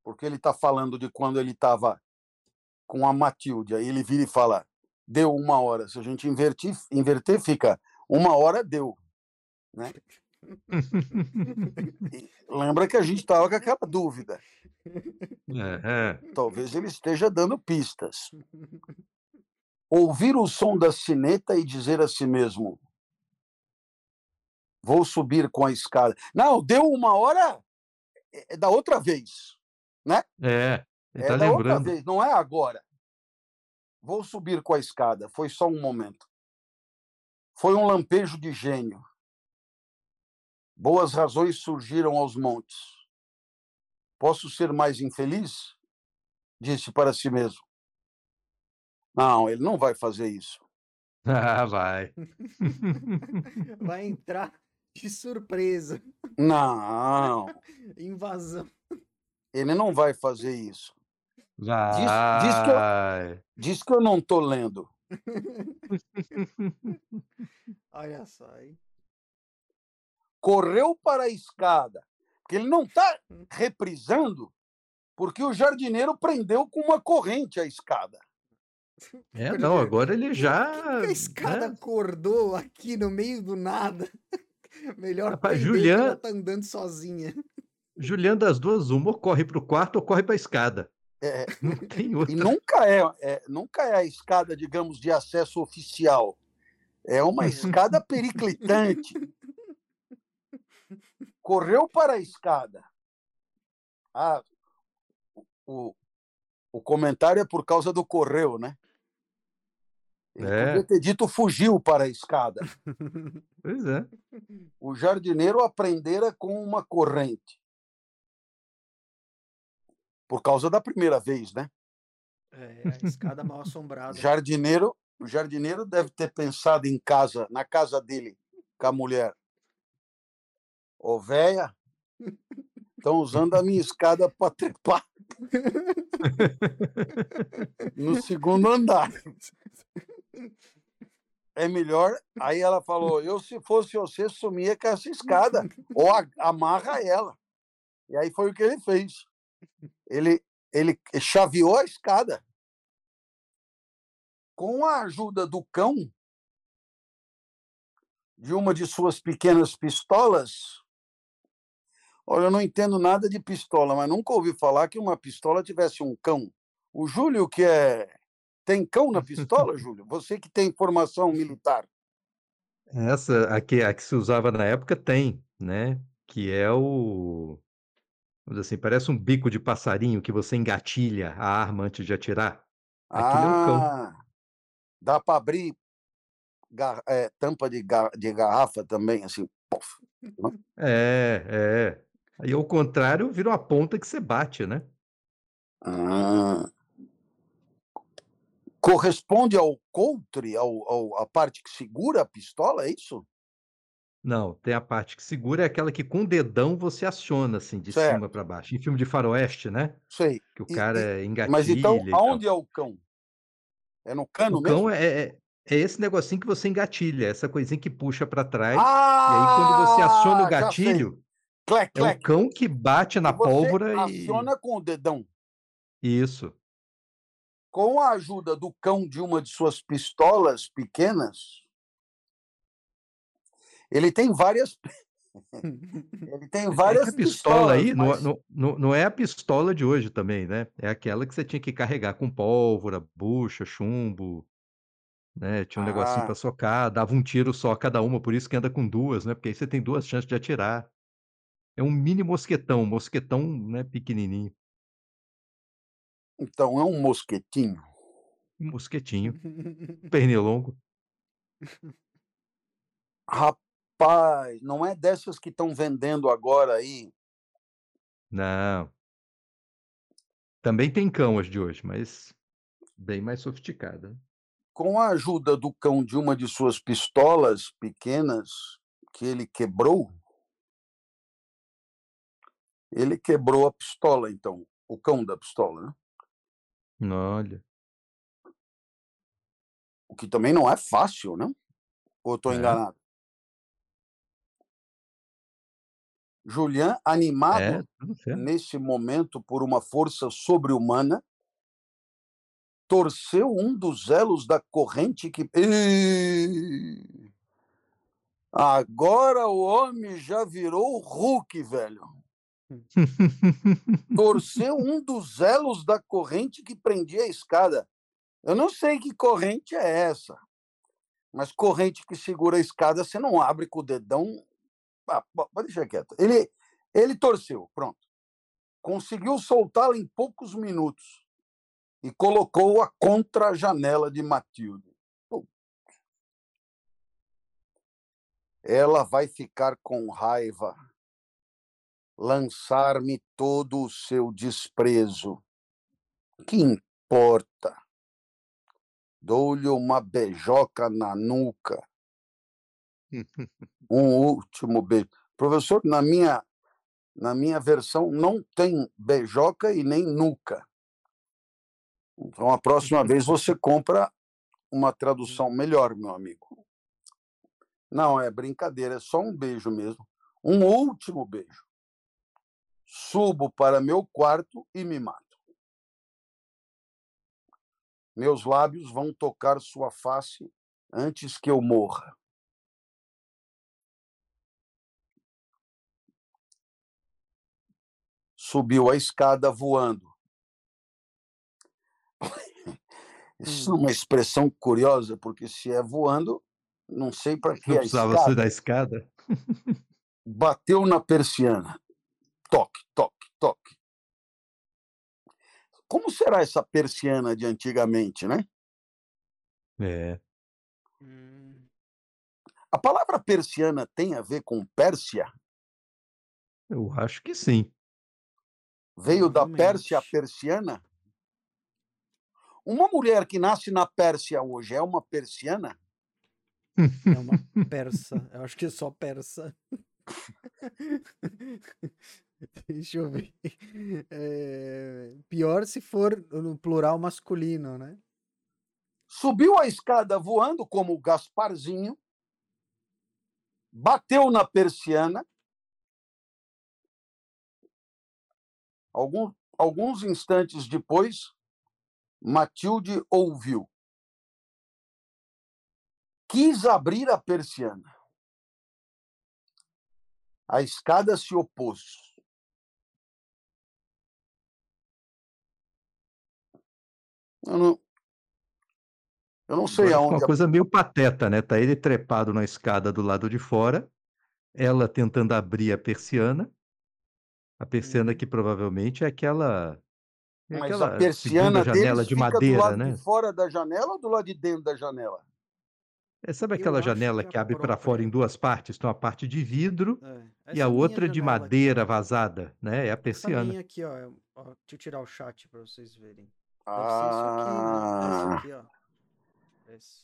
Speaker 4: Porque ele está falando de quando ele estava com a Matilde. Aí ele vira e fala: deu uma hora. Se a gente invertir, inverter, fica uma hora deu. Né? [laughs] Lembra que a gente estava com aquela dúvida.
Speaker 1: É, é.
Speaker 4: Talvez ele esteja dando pistas. Ouvir o som da sineta e dizer a si mesmo: Vou subir com a escada. Não, deu uma hora é da outra vez.
Speaker 1: É, ele
Speaker 4: É
Speaker 1: tá
Speaker 4: da outra
Speaker 1: lembrando.
Speaker 4: vez, não é agora. Vou subir com a escada. Foi só um momento. Foi um lampejo de gênio. Boas razões surgiram aos montes. Posso ser mais infeliz? Disse para si mesmo. Não, ele não vai fazer isso. [laughs]
Speaker 1: Ah, vai. [laughs] [laughs]
Speaker 2: Vai entrar de surpresa.
Speaker 4: Não,
Speaker 2: Invasão.
Speaker 4: ele não vai fazer isso.
Speaker 1: Vai.
Speaker 4: diz que Diz que eu não estou lendo.
Speaker 2: Olha só, hein?
Speaker 4: Correu para a escada. Porque ele não está reprisando, porque o jardineiro prendeu com uma corrente a escada.
Speaker 1: É, não, agora ele já.
Speaker 2: Que que a escada
Speaker 1: né?
Speaker 2: acordou aqui no meio do nada? [laughs] Melhor
Speaker 1: Rapaz,
Speaker 2: prender que
Speaker 1: Julian-
Speaker 2: ela tá andando sozinha.
Speaker 1: Juliano das duas, uma, ou corre pro quarto ou corre pra escada.
Speaker 4: É, [laughs]
Speaker 1: Não tem [laughs]
Speaker 4: E
Speaker 1: outra.
Speaker 4: nunca é, é- nunca é a escada, digamos, de acesso oficial. É uma escada periclitante. Correu para a escada. Ah, o, o comentário é por causa do correu, né? Ele
Speaker 1: É.
Speaker 4: podia ter dito fugiu para a escada. [laughs]
Speaker 1: Pois é.
Speaker 4: O jardineiro aprendera com uma corrente. Por causa da primeira vez, né?
Speaker 2: É, a escada mal assombrada.
Speaker 4: jardineiro, o jardineiro deve ter pensado em casa, na casa dele, com a mulher. Ô, véia, [laughs] estão usando a minha escada para trepar no segundo andar. É melhor. Aí ela falou: eu, se fosse você, sumia com essa escada, ou a- amarra ela. E aí foi o que ele fez. Ele, ele chaveou a escada com a ajuda do cão, de uma de suas pequenas pistolas. Olha, eu não entendo nada de pistola, mas nunca ouvi falar que uma pistola tivesse um cão. O Júlio, que é. Tem cão na pistola, [laughs] Júlio? Você que tem formação militar.
Speaker 1: Essa, a que, a que se usava na época, tem, né? Que é o. Vamos dizer assim, parece um bico de passarinho que você engatilha a arma antes de atirar. Aquilo é um cão.
Speaker 4: Ah, dá para abrir gar- é, tampa de, ga- de garrafa também, assim. pof.
Speaker 1: É, é. Aí, ao contrário, vira uma ponta que você bate, né?
Speaker 4: Ah. Corresponde ao coutre, ao, ao, a parte que segura a pistola, é isso?
Speaker 1: Não, tem a parte que segura, é aquela que com o dedão você aciona, assim, de
Speaker 4: Certo.
Speaker 1: cima para baixo. Em filme de faroeste, né?
Speaker 4: Sei.
Speaker 1: Que o
Speaker 4: E-
Speaker 1: cara
Speaker 4: e-
Speaker 1: engatilha
Speaker 4: Mas então, aonde é o cão? É no cano
Speaker 1: O
Speaker 4: mesmo?
Speaker 1: cão é, é, é esse negocinho que você engatilha, essa coisinha que puxa para trás.
Speaker 4: Ah!
Speaker 1: E aí, quando você aciona o
Speaker 4: sei.
Speaker 1: gatilho,
Speaker 4: Clec,
Speaker 1: é o
Speaker 4: clec.
Speaker 1: cão que bate na
Speaker 4: E
Speaker 1: pólvora e.
Speaker 4: aciona com o dedão.
Speaker 1: Isso.
Speaker 4: Com a ajuda do cão de uma de suas pistolas pequenas, ele tem várias. [laughs] ele tem
Speaker 1: É
Speaker 4: várias
Speaker 1: a pistola
Speaker 4: pistolas,
Speaker 1: aí não,
Speaker 4: mas-
Speaker 1: não, não, não é a pistola de hoje também, né? É aquela que você tinha que carregar com pólvora, bucha, chumbo, né? Tinha um negocinho
Speaker 4: Ah.
Speaker 1: para socar, dava um tiro só cada uma, por isso que anda com duas, né? Porque aí você tem duas chances de atirar. É um mini mosquetão, mosquetão, né, pequenininho,
Speaker 4: Então é um mosquetinho.
Speaker 1: um mosquetinho, [laughs] pernilongo.
Speaker 4: Rapaz, não é dessas que estão vendendo agora aí.
Speaker 1: Não. Também tem cão as de hoje, mas bem mais sofisticada. né?
Speaker 4: Com a ajuda do cão de uma de suas pistolas pequenas que ele quebrou, ele quebrou a pistola, então, o cão da pistola, né?
Speaker 1: Olha.
Speaker 4: O que também não é fácil, né? Ou estou
Speaker 1: É.
Speaker 4: enganado? Julian, animado
Speaker 1: É,
Speaker 4: nesse momento por uma força sobre-humana, torceu um dos elos da corrente que. Agora o homem já virou o Hulk, velho. [laughs] Torceu um dos elos da corrente que prendia a escada. Eu não sei que corrente é essa, mas corrente que segura a escada, você não abre com o dedão. Ah, po- pode deixar quieto. Ele, ele torceu, pronto. Conseguiu soltá-la em poucos minutos e colocou-a contra a janela de Matilde. Ela vai ficar com raiva, lançar-me todo o seu desprezo. Que importa? Dou-lhe uma beijoca na nuca. [laughs] Um último beijo. Professor, na minha, na minha versão não tem beijoca e nem nuca. Então, a próxima vez você [laughs] compra uma tradução melhor, meu amigo. Não, é brincadeira, é só um beijo mesmo. Um último beijo. Subo para meu quarto e me mato. Meus lábios vão tocar sua face antes que eu morra. Subiu a escada voando. [laughs] Isso é uma expressão curiosa, porque se é voando, não sei para que
Speaker 1: Não
Speaker 4: a
Speaker 1: precisava
Speaker 4: escada
Speaker 1: ser da escada. [laughs]
Speaker 4: bateu na persiana. Toque, toque, toque. Como será essa persiana de antigamente, né?
Speaker 1: É.
Speaker 2: Hum,
Speaker 4: A palavra persiana tem a ver com Pérsia?
Speaker 1: Eu acho que sim.
Speaker 4: Veio da Pérsia persiana? Uma mulher que nasce na Pérsia hoje é uma persiana?
Speaker 2: É uma persa. Eu acho que é só persa. [laughs] [laughs] Deixa eu ver. É, pior se for no plural masculino, né?
Speaker 4: Subiu a escada voando como o Gasparzinho, bateu na persiana. Algum, alguns instantes depois, Matilde ouviu. Quis abrir a persiana. A escada se opôs. Eu não, eu não sei aonde.
Speaker 1: uma coisa meio pateta, né? Tá ele trepado na escada do lado de fora, ela tentando abrir a persiana. A persiana
Speaker 2: Uhum.
Speaker 1: que provavelmente é aquela, é
Speaker 4: Mas
Speaker 1: aquela
Speaker 4: a persiana
Speaker 1: segunda janela de madeira,
Speaker 4: lado
Speaker 1: né?
Speaker 4: de fora da janela ou do lado de dentro da janela?
Speaker 1: É, sabe aquela janela
Speaker 2: que
Speaker 1: que
Speaker 2: a
Speaker 1: abre para fora em duas partes? Tem uma parte de vidro
Speaker 2: É,
Speaker 1: e
Speaker 2: essa
Speaker 1: a outra de
Speaker 2: janela aqui,
Speaker 1: madeira
Speaker 2: ó,
Speaker 1: vazada, né? É a
Speaker 2: Essa
Speaker 1: persiana.
Speaker 2: minha aqui, ó, é Ó, deixa eu tirar o chat pra vocês verem. Isso aqui, né?
Speaker 4: Ah,
Speaker 2: aqui, ó. Esse.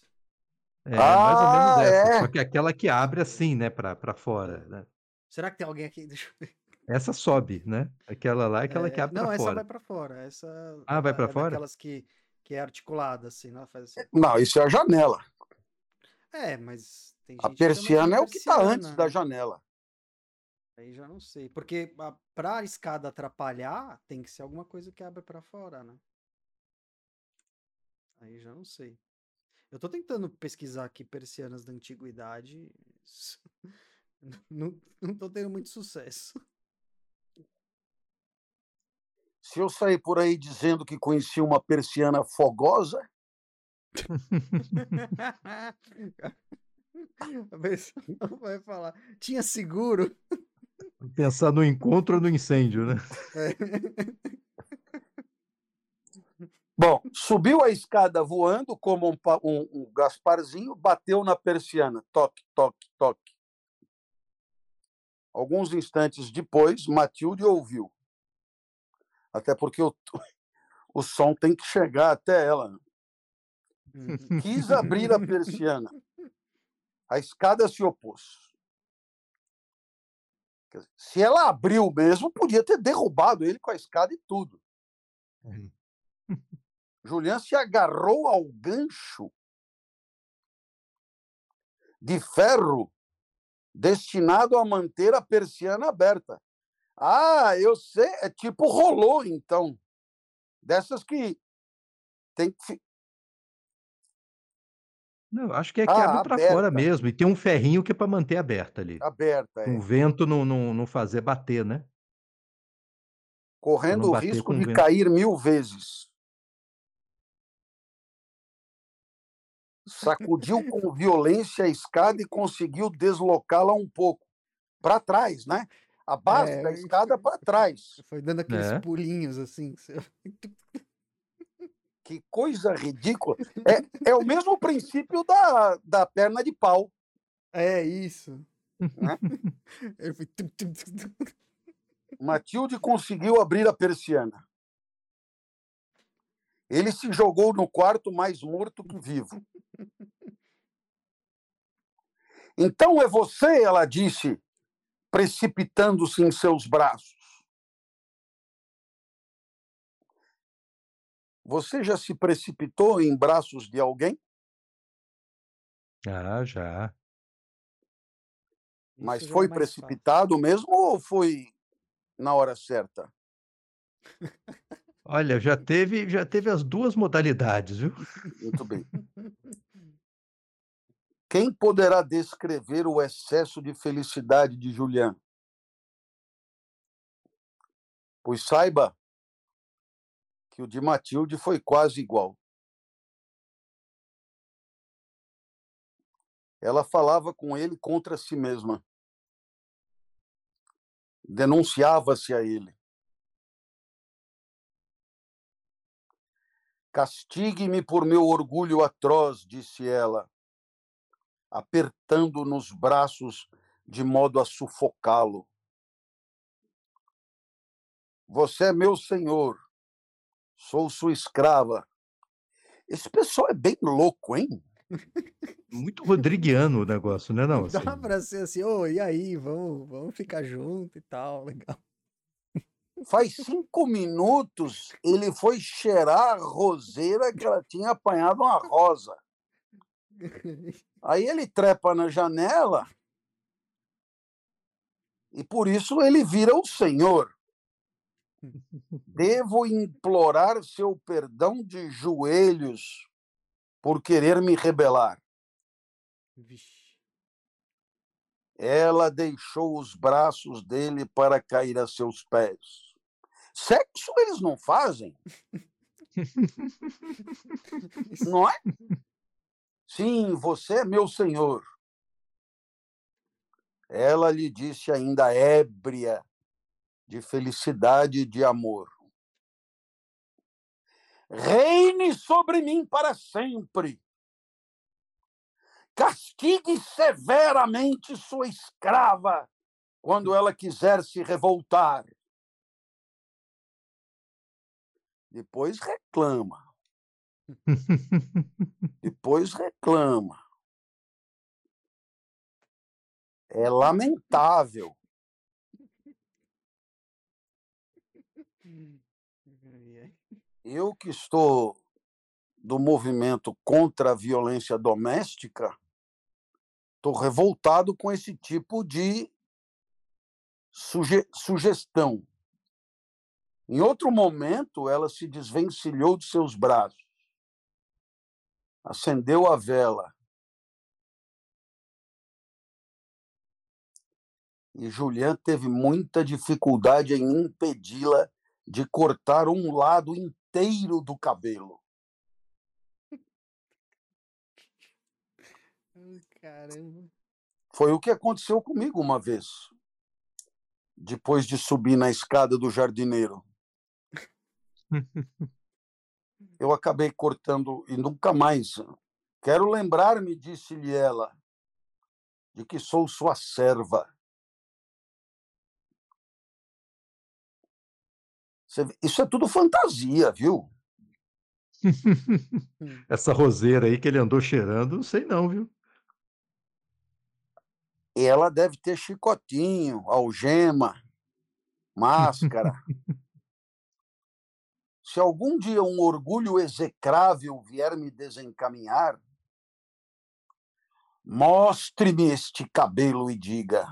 Speaker 1: É, mais ou menos
Speaker 4: Ah,
Speaker 1: essa.
Speaker 4: é.
Speaker 1: Só que aquela que abre assim, né, pra, pra fora. né?
Speaker 2: Será que tem alguém aqui? [laughs] Deixa eu ver.
Speaker 1: Essa sobe, né? Aquela lá é aquela que
Speaker 2: É,
Speaker 1: abre
Speaker 2: não,
Speaker 1: pra
Speaker 2: essa
Speaker 1: fora.
Speaker 2: vai pra fora. Essa
Speaker 1: Ah, vai pra
Speaker 2: é
Speaker 1: fora?
Speaker 2: daquelas que, que é articulada, assim, não faz assim.
Speaker 4: não, isso é a janela.
Speaker 2: É, mas tem gente
Speaker 4: A
Speaker 2: que
Speaker 4: persiana é o que está antes da janela.
Speaker 2: Aí já não sei. Porque a, pra escada atrapalhar, tem que ser alguma coisa que abre pra fora, né? Aí já não sei. Eu tô tentando pesquisar aqui persianas da antiguidade. [laughs] Não, não tô tendo muito sucesso.
Speaker 4: Se eu sair por aí dizendo que conheci uma persiana fogosa, [laughs]
Speaker 2: A pessoa vai falar. Tinha seguro?
Speaker 1: Pensar no encontro ou no incêndio, né? [laughs]
Speaker 4: Bom, subiu a escada voando como um, um- um Gasparzinho, bateu na persiana. Toque, toque, toque. Alguns instantes depois, Matilde ouviu. Até porque o, o som tem que chegar até ela.
Speaker 2: Uhum.
Speaker 4: Quis abrir a persiana. A escada se opôs. Dizer, se ela abriu mesmo, podia ter derrubado ele com a escada e tudo. Julian se agarrou ao gancho de ferro destinado a manter a persiana aberta. Ah, eu sei, é tipo rolô, então. Dessas que tem que.
Speaker 1: Não, acho que é que
Speaker 4: Ah,
Speaker 1: abre pra fora mesmo. E tem um ferrinho que é pra manter aberta ali.
Speaker 4: aberta. é.
Speaker 1: O vento não, não, não fazer bater, né?
Speaker 4: correndo o risco de
Speaker 1: vento.
Speaker 4: cair mil vezes. Sacudiu com violência a escada e conseguiu deslocá-la um pouco para trás, né? A base
Speaker 2: É,
Speaker 4: da escada para trás.
Speaker 2: Foi dando aqueles
Speaker 1: É.
Speaker 2: pulinhos assim.
Speaker 4: Que coisa ridícula. [laughs] É, é o mesmo princípio da, da perna de pau.
Speaker 2: É isso.
Speaker 4: Né? [laughs] Matilde conseguiu abrir a persiana. Ele se jogou no quarto mais morto que vivo. Então é você, ela disse, precipitando-se em seus braços. Você já se precipitou em braços de alguém?
Speaker 1: Ah, já.
Speaker 4: Mas
Speaker 2: Isso é
Speaker 4: foi
Speaker 2: mais fácil.
Speaker 4: precipitado mesmo ou foi na hora certa? [laughs]
Speaker 1: Olha, já teve, já teve as duas modalidades, viu? [laughs]
Speaker 4: Muito bem. [laughs] Quem poderá descrever o excesso de felicidade de Julian? Pois saiba que o de Matilde foi quase igual. Ela falava com ele contra si mesma. Denunciava-se a ele. Castigue-me por meu orgulho atroz, disse ela, apertando nos braços de modo a sufocá-lo. Você é meu senhor, sou sua escrava. Esse pessoal é bem louco, hein?
Speaker 1: Muito rodriguiano o negócio, né? Não, [laughs]
Speaker 2: Dá
Speaker 1: assim,
Speaker 2: pra ser assim, ô, e aí, vamos, vamos ficar junto e tal, legal.
Speaker 4: Faz cinco minutos ele foi cheirar a roseira que ela tinha apanhado uma rosa. Aí ele trepa na janela e por isso ele vira o Senhor. Devo implorar seu perdão de joelhos por querer me rebelar. Ela deixou os braços dele para cair a seus pés. Sexo eles não fazem, [laughs] não é? Sim, você é meu senhor. Ela lhe disse ainda ébria de felicidade e de amor. Reine sobre mim para sempre. Castigue severamente sua escrava quando ela quiser se revoltar. Depois reclama. [laughs] Depois reclama. É lamentável. Eu que estou do movimento contra a violência doméstica, estou revoltado com esse tipo de suge sugestão. Em outro momento, ela se desvencilhou de seus braços, acendeu a vela. E Julian teve muita dificuldade em impedi-la de cortar um lado inteiro do cabelo.
Speaker 2: Caramba.
Speaker 4: Foi o que aconteceu comigo uma vez, depois de subir na escada do jardineiro. [laughs] Eu acabei cortando e nunca mais. Quero lembrar-me, disse-lhe ela, de que sou sua serva. Isso é tudo fantasia, viu?
Speaker 1: Essa roseira aí que ele andou cheirando, não sei não, viu?
Speaker 4: Ela deve ter chicotinho, algema, máscara. [laughs] Se algum dia um orgulho execrável vier me desencaminhar, mostre-me este cabelo e diga: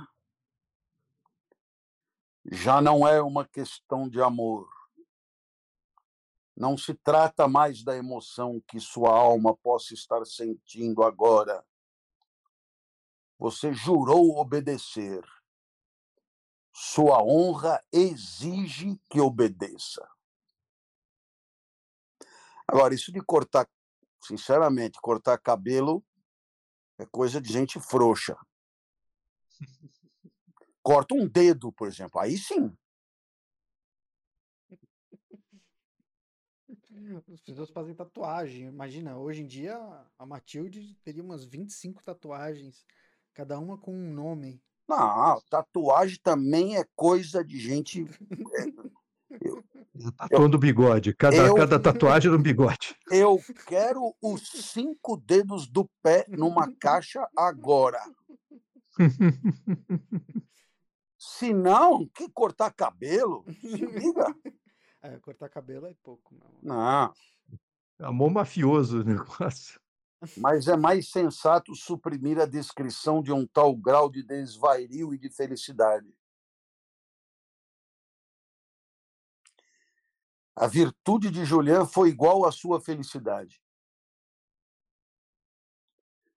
Speaker 4: já não é uma questão de amor. Não se trata mais da emoção que sua alma possa estar sentindo agora. Você jurou obedecer. Sua honra exige que obedeça. Agora, isso de cortar, sinceramente, cortar cabelo é coisa de gente frouxa. Corta um dedo, por exemplo, aí sim.
Speaker 2: As pessoas fazem tatuagem. Imagina, hoje em dia a Matilde teria umas 25 tatuagens, cada uma com um nome.
Speaker 4: Não, tatuagem também é coisa de gente.
Speaker 1: Tatuando o bigode. Cada,
Speaker 4: eu-
Speaker 1: cada tatuagem no bigode.
Speaker 4: Eu quero os cinco dedos do pé numa caixa agora. Se não, que cortar cabelo? Se liga. [laughs]
Speaker 2: É, cortar cabelo é pouco, não.
Speaker 4: Não,
Speaker 1: Amor mafioso o negócio.
Speaker 4: mas é mais sensato suprimir a descrição de um tal grau de desvario e de felicidade. A virtude de Julian foi igual à sua felicidade.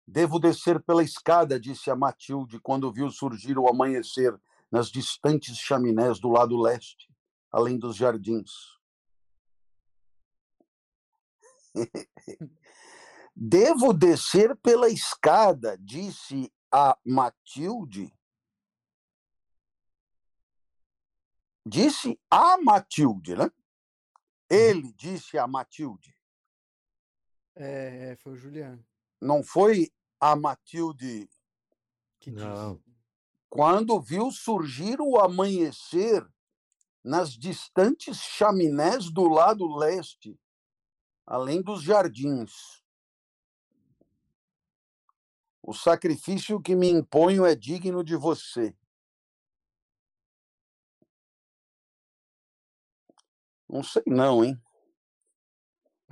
Speaker 4: Devo descer pela escada, disse a Matilde quando viu surgir o amanhecer nas distantes chaminés do lado leste, além dos jardins. [laughs] Devo descer pela escada, disse a Matilde. Disse a Matilde, né? Ele disse a Matilde.
Speaker 2: É, é, foi o Juliano
Speaker 4: Não foi a Matilde
Speaker 2: que
Speaker 1: Não.
Speaker 2: disse.
Speaker 4: quando viu surgir o amanhecer nas distantes chaminés do lado leste, além dos jardins. O sacrifício que me imponho é digno de você. Não sei não, hein?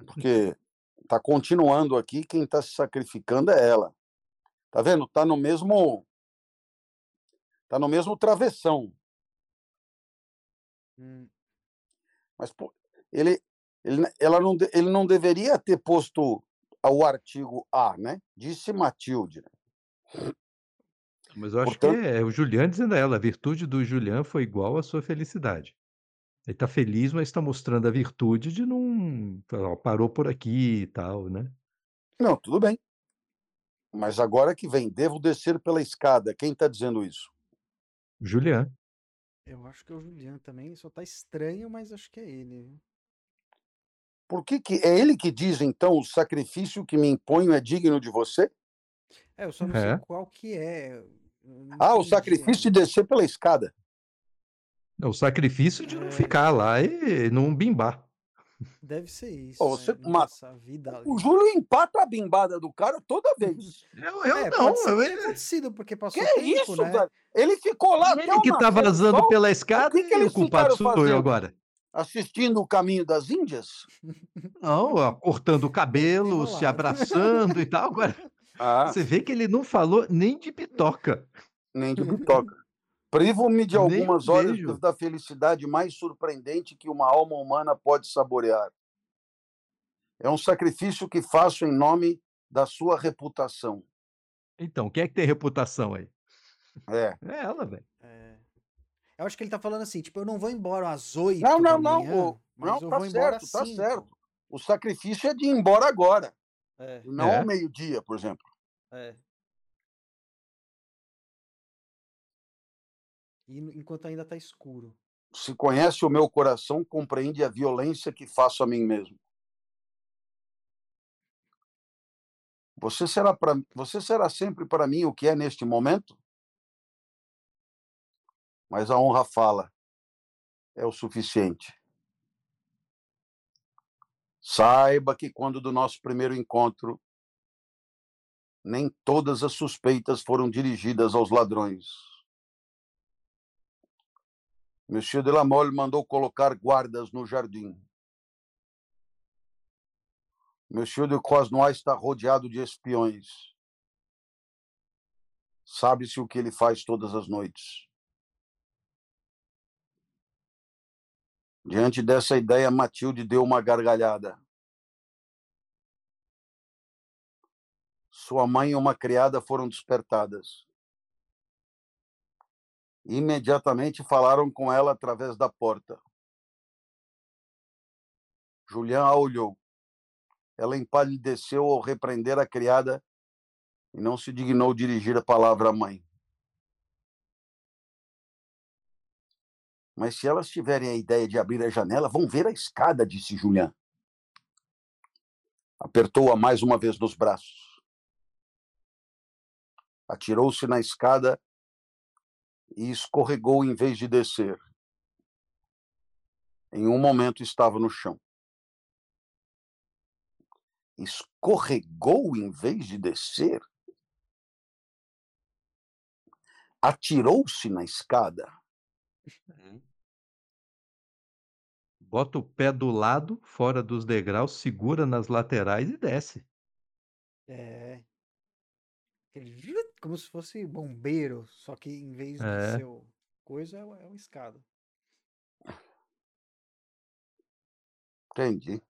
Speaker 4: Porque tá continuando aqui, quem está se sacrificando é ela. Tá vendo? Tá no mesmo tá no mesmo travessão.
Speaker 2: Hum,
Speaker 4: Mas pô, ele, ele, ela não, ele não deveria ter posto o artigo A, né? Disse Matilde. né?
Speaker 1: Mas eu acho
Speaker 4: Portanto-
Speaker 1: que é o Julian dizendo a ela, a virtude do Julian foi igual à sua felicidade. Ele está feliz, mas está mostrando a virtude de não. ó, parou por aqui e tal, né?
Speaker 4: Não, tudo bem. Mas agora que vem, devo descer pela escada. Quem está dizendo isso?
Speaker 1: Julian.
Speaker 2: eu acho que é o Juliano também, só tá estranho, mas acho que é ele.
Speaker 4: Por que, que é ele que diz, então, o sacrifício que me imponho é digno de você?
Speaker 2: É, eu só não
Speaker 1: É.
Speaker 2: sei qual que é.
Speaker 4: Ah, o
Speaker 2: entendi
Speaker 4: sacrifício de descer pela escada.
Speaker 1: O sacrifício de não
Speaker 2: É.
Speaker 1: ficar lá e não bimbar.
Speaker 2: Deve ser isso.
Speaker 4: Ô, você-
Speaker 2: né? Nossa, vida.
Speaker 4: O Júlio empata a bimbada do cara toda vez.
Speaker 1: Eu, eu
Speaker 2: É,
Speaker 1: não,
Speaker 2: pode ser
Speaker 1: eu-
Speaker 2: que acontecido, porque passou
Speaker 4: Que
Speaker 2: tempo,
Speaker 4: isso,
Speaker 2: né?
Speaker 4: velho? Ele ficou lá
Speaker 1: ele que tá vazando pela escada
Speaker 4: que que
Speaker 1: e o
Speaker 4: eles
Speaker 1: culpado sou eu agora.
Speaker 4: assistindo o Caminho das Índias.
Speaker 1: Não, ó, cortando o cabelo, se abraçando e tal. Agora,
Speaker 4: Ah,
Speaker 1: você vê que ele não falou nem de pitoca.
Speaker 4: nem de bitoca. Privo-me de algumas
Speaker 1: um
Speaker 4: horas
Speaker 1: beijo.
Speaker 4: da felicidade mais surpreendente que uma alma humana pode saborear. É um sacrifício que faço em nome da sua reputação.
Speaker 1: Então, quem é que tem reputação aí?
Speaker 4: É.
Speaker 1: É ela, velho.
Speaker 2: É. Eu acho que ele tá falando assim, tipo, eu não vou embora às oito
Speaker 4: Não, não, não.
Speaker 2: manhã,
Speaker 4: não,
Speaker 2: eu
Speaker 4: tá certo, tá
Speaker 2: cinco.
Speaker 4: certo. O sacrifício é de ir embora agora,
Speaker 2: É,
Speaker 4: não
Speaker 1: É.
Speaker 4: ao meio-dia, por exemplo.
Speaker 2: é. E enquanto ainda tá escuro.
Speaker 4: Se conhece o meu coração, compreende a violência que faço a mim mesmo. Você será, pra, você será sempre para mim o que é neste momento? Mas a honra fala, é o suficiente. Saiba que quando do nosso primeiro encontro, nem todas as suspeitas foram dirigidas aos ladrões. Monsieur de la Mole mandou colocar guardas no jardim. Monsieur de Croisnois está rodeado de espiões. Sabe-se o que ele faz todas as noites. Diante dessa ideia, Matilde deu uma gargalhada. Sua mãe e uma criada foram despertadas. Imediatamente falaram com ela através da porta. Julián a olhou. Ela empalideceu ao repreender a criada e não se dignou dirigir a palavra à mãe. Mas se elas tiverem a ideia de abrir a janela, vão ver a escada, disse Julián. Apertou-a mais uma vez nos braços. Atirou-se na escada e escorregou em vez de descer. Em um momento estava no chão. Escorregou em vez de descer? Atirou-se na escada.
Speaker 1: Bota o pé do lado, fora dos degraus, segura nas laterais e desce.
Speaker 2: É. Aquele Como se fosse bombeiro, só que em vez de
Speaker 1: É.
Speaker 2: ser o coisa, é é uma escada.
Speaker 4: Entendi.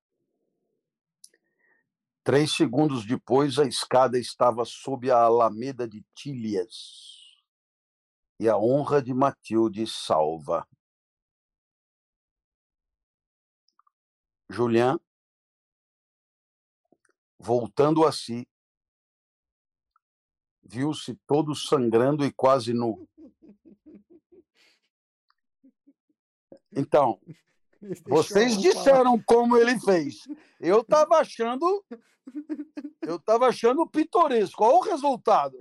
Speaker 4: Três segundos depois, a escada estava sob a alameda de Tílias. E a honra de Matilde salva. Julián, voltando a si, viu-se todo sangrando e quase nu. Então, Vocês disseram como ele fez. Eu estava achando. Eu estava achando pitoresco. Qual o resultado?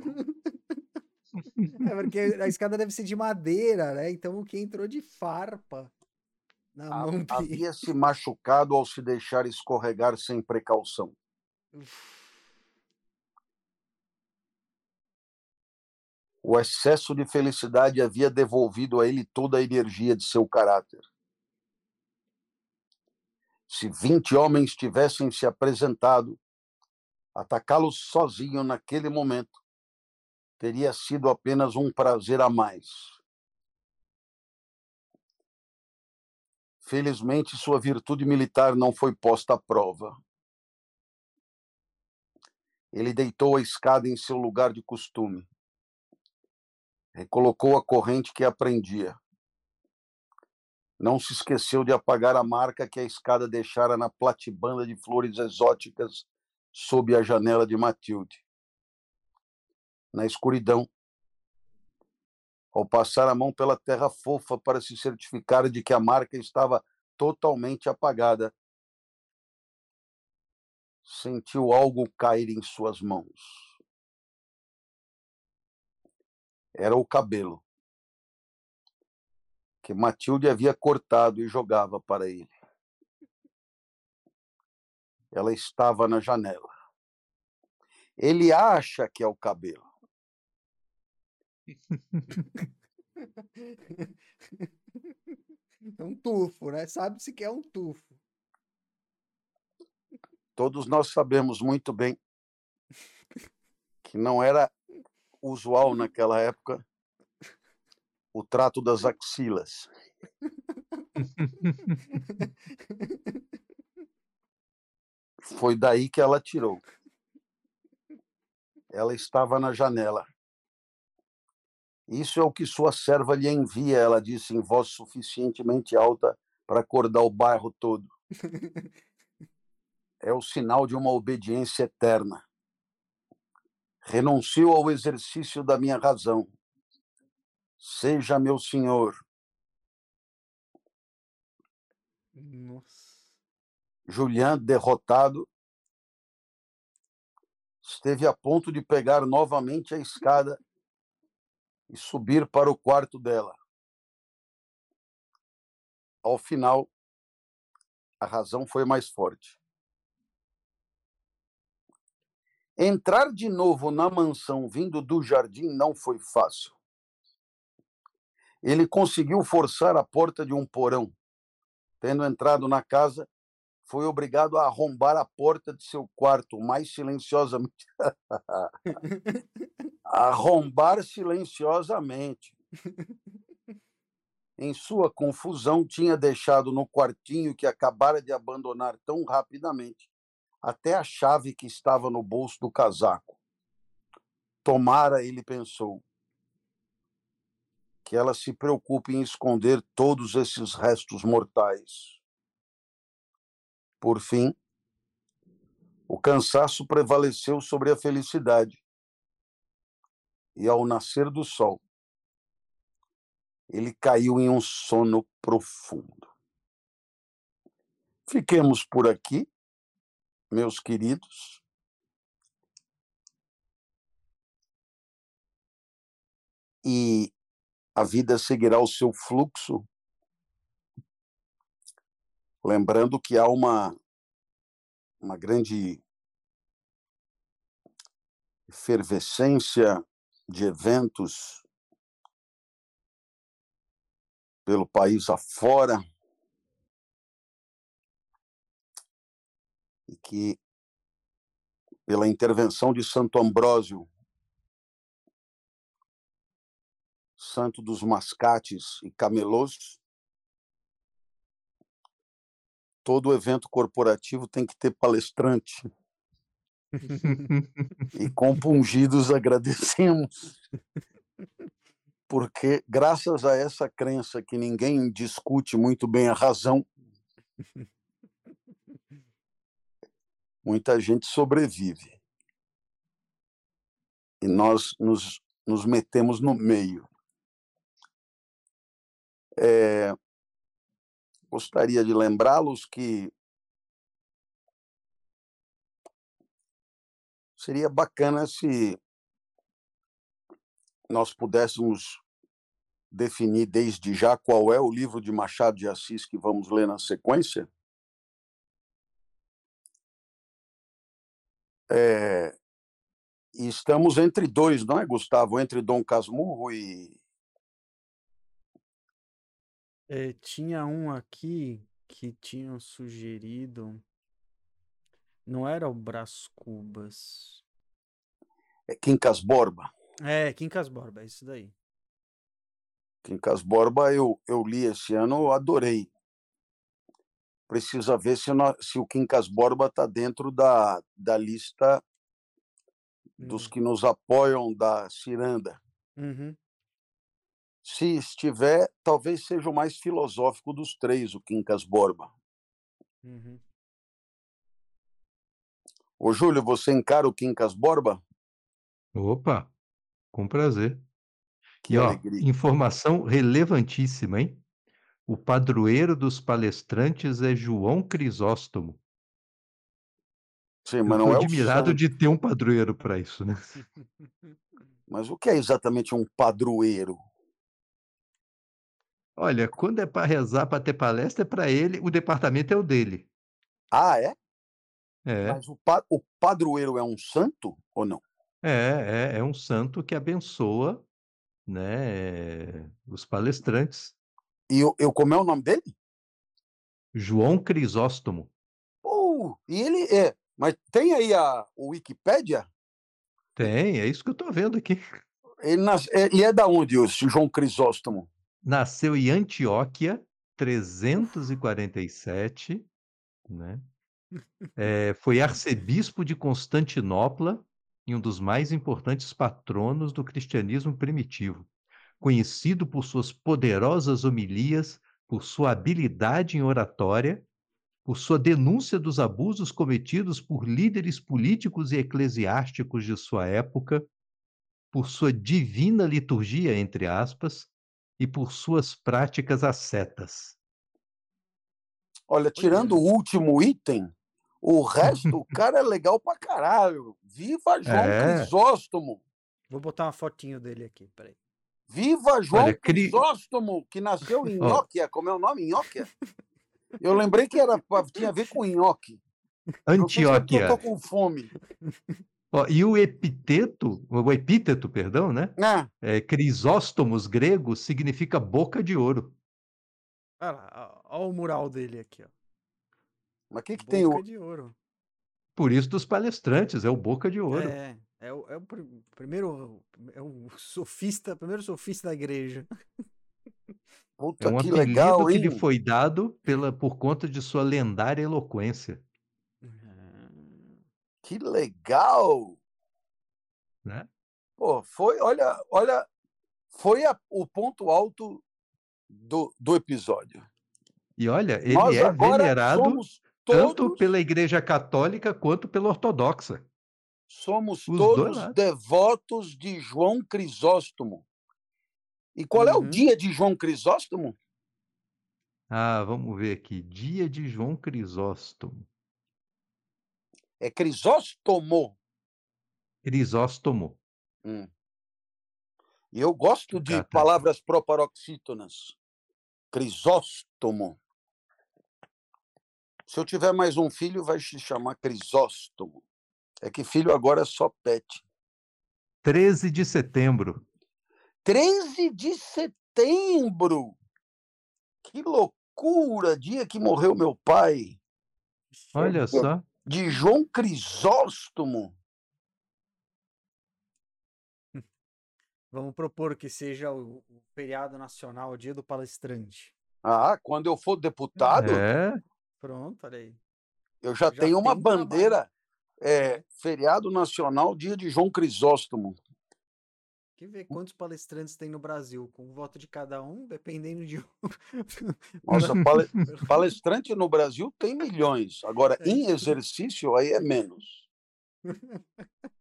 Speaker 2: É porque a escada deve ser de madeira, né? Então o que entrou de farpa na
Speaker 4: A-
Speaker 2: mão dele.
Speaker 4: Havia se machucado ao se deixar escorregar sem precaução. O excesso de felicidade havia devolvido a ele toda a energia de seu caráter. Se vinte homens tivessem se apresentado, atacá-lo sozinho naquele momento teria sido apenas um prazer a mais. Felizmente, sua virtude militar não foi posta à prova. Ele deitou a escada em seu lugar de costume. Recolocou a corrente que aprendia. Não se esqueceu de apagar a marca que a escada deixara na platibanda de flores exóticas sob a janela de Matilde. Na escuridão, ao passar a mão pela terra fofa para se certificar de que a marca estava totalmente apagada, sentiu algo cair em suas mãos. Era o cabelo que Matilde havia cortado e jogava para ele. Ela estava na janela. Ele acha que é o cabelo.
Speaker 2: É um tufo, né? Sabe-se que é um tufo.
Speaker 4: Todos nós sabemos muito bem que não era usual naquela época o trato das axilas. Foi daí que ela tirou. Ela estava na janela. Isso é o que sua serva lhe envia, ela disse em voz suficientemente alta para acordar o bairro todo. É o sinal de uma obediência eterna. Renuncio ao exercício da minha razão. Seja meu senhor.
Speaker 2: Nossa.
Speaker 4: Julian, derrotado, esteve a ponto de pegar novamente a escada e subir para o quarto dela. Ao final, a razão foi mais forte. Entrar de novo na mansão vindo do jardim não foi fácil. Ele conseguiu forçar a porta de um porão. Tendo entrado na casa, foi obrigado a arrombar a porta de seu quarto mais silenciosamente. [laughs] arrombar silenciosamente. Em sua confusão, tinha deixado no quartinho que acabara de abandonar tão rapidamente até a chave que estava no bolso do casaco. Tomara, ele pensou, que ela se preocupe em esconder todos esses restos mortais. Por fim, o cansaço prevaleceu sobre a felicidade. E ao nascer do sol, ele caiu em um sono profundo. Fiquemos por aqui meus queridos. E a vida seguirá o seu fluxo. Lembrando que há uma, uma grande efervescência de eventos pelo país afora. E que, pela intervenção de Santo Ambrósio, santo dos mascates e camelôs, todo evento corporativo tem que ter palestrante. e [laughs] compungidos agradecemos, porque graças a essa crença que ninguém discute muito bem a razão, muita gente sobrevive. E nós nos, nos metemos no meio. É, gostaria de lembrá-los que seria bacana se nós pudéssemos definir desde já qual é o livro de Machado de Assis que vamos ler na sequência É, estamos entre dois, não é, Gustavo? Entre Dom Casmurro e.
Speaker 2: É, tinha um aqui que tinham sugerido. Não era o Brás Cubas.
Speaker 4: É Quincas Borba.
Speaker 2: É, Quincas Borba, é isso daí.
Speaker 4: Quincas Borba eu, eu li esse ano, eu adorei precisa ver se, nós, se o Quincas Borba está dentro da, da lista dos hum. que nos apoiam da Ciranda.
Speaker 2: Uhum.
Speaker 4: Se estiver, talvez seja o mais filosófico dos três, o Quincas Borba.
Speaker 2: Uhum.
Speaker 4: Ô, Júlio, você encara o Quincas Borba?
Speaker 1: Opa, com prazer. Que e, ó, informação relevantíssima, hein? O padroeiro dos palestrantes é João Crisóstomo.
Speaker 4: Sim, mas não é
Speaker 1: admirado de ter um padroeiro para isso, né? [laughs]
Speaker 4: Mas o que é exatamente um padroeiro?
Speaker 1: Olha, quando é para rezar, para ter palestra, é para ele, o departamento é o dele.
Speaker 4: Ah, é?
Speaker 1: É,
Speaker 4: Mas o, pa- o padroeiro é um santo ou não?
Speaker 1: é, é, é um santo que abençoa, né, os palestrantes.
Speaker 4: E eu, eu como é o nome dele?
Speaker 1: João Crisóstomo.
Speaker 4: Pô, e ele é. Mas tem aí a Wikipédia?
Speaker 1: Tem, é isso que eu estou vendo aqui.
Speaker 4: Ele, nas, ele é da onde, o João Crisóstomo?
Speaker 1: Nasceu em Antioquia, 347, né? É, foi arcebispo de Constantinopla e um dos mais importantes patronos do cristianismo primitivo. Conhecido por suas poderosas homilias, por sua habilidade em oratória, por sua denúncia dos abusos cometidos por líderes políticos e eclesiásticos de sua época, por sua divina liturgia, entre aspas, e por suas práticas ascetas.
Speaker 4: Olha, tirando o último item, o resto, o [laughs] cara é legal pra caralho. Viva João
Speaker 1: É.
Speaker 4: Crisóstomo!
Speaker 2: Vou botar uma fotinho dele aqui, peraí.
Speaker 4: Viva João
Speaker 1: Olha, cri-
Speaker 4: Crisóstomo, que nasceu em [laughs]
Speaker 1: Ó.
Speaker 4: Inhoquia. Como é o nome? Inhoquia? Eu lembrei que era, tinha a ver com nhoque. É
Speaker 1: Antioquia.
Speaker 4: Eu tô com fome.
Speaker 1: Ó, e o epiteto, o epíteto, perdão, né?
Speaker 4: Ah,
Speaker 1: É, Crisóstomos grego significa boca de ouro.
Speaker 2: Olha ó o mural dele aqui, ó.
Speaker 4: mas o que, que tem
Speaker 2: Boca
Speaker 4: o.
Speaker 2: de ouro.
Speaker 1: Por isso dos palestrantes, é o boca de ouro.
Speaker 2: É, é o, é o pr- primeiro, é o sofista, primeiro sofista da igreja.
Speaker 4: Puta,
Speaker 1: É um
Speaker 4: que legal,
Speaker 1: que
Speaker 4: hein?
Speaker 1: lhe foi dado pela, por conta de sua lendária eloquência.
Speaker 4: Que legal!
Speaker 1: Né?
Speaker 4: Pô, foi, olha, olha, foi a- o ponto alto do, do episódio.
Speaker 1: E olha, ele
Speaker 4: Nós
Speaker 1: é venerado
Speaker 4: somos
Speaker 1: tanto
Speaker 4: todos,
Speaker 1: pela Igreja Católica quanto pela Ortodoxa.
Speaker 4: Somos
Speaker 1: os dois
Speaker 4: todos devotos de João Crisóstomo. E qual é o
Speaker 2: Uhum.
Speaker 4: dia de João Crisóstomo?
Speaker 1: Ah, vamos ver aqui. Dia de João Crisóstomo.
Speaker 4: É Crisóstomo.
Speaker 1: Crisóstomo.
Speaker 4: Hum. E eu gosto de
Speaker 1: tá.
Speaker 4: palavras proparoxítonas. Crisóstomo. Se eu tiver mais um filho, vai se chamar Crisóstomo. É que filho agora é só pet.
Speaker 1: 13 de setembro.
Speaker 4: 13 de setembro. Que loucura! Dia que morreu meu pai.
Speaker 1: Olha só.
Speaker 4: De João Crisóstomo.
Speaker 2: Vamos propor que seja o, o feriado nacional, o dia do palestrante.
Speaker 4: Ah, quando eu for deputado,
Speaker 1: É,
Speaker 2: Pronto, olha aí.
Speaker 4: eu já,
Speaker 2: já
Speaker 4: tenho uma
Speaker 2: tem trabalho.
Speaker 4: É, feriado nacional, dia de João Crisóstomo.
Speaker 2: Que ver quantos palestrantes tem no Brasil, com o voto de cada um, dependendo de.
Speaker 4: Nossa, [laughs] pale- palestrante no Brasil tem milhões. Agora,
Speaker 2: É.
Speaker 4: em exercício, aí é menos. [laughs]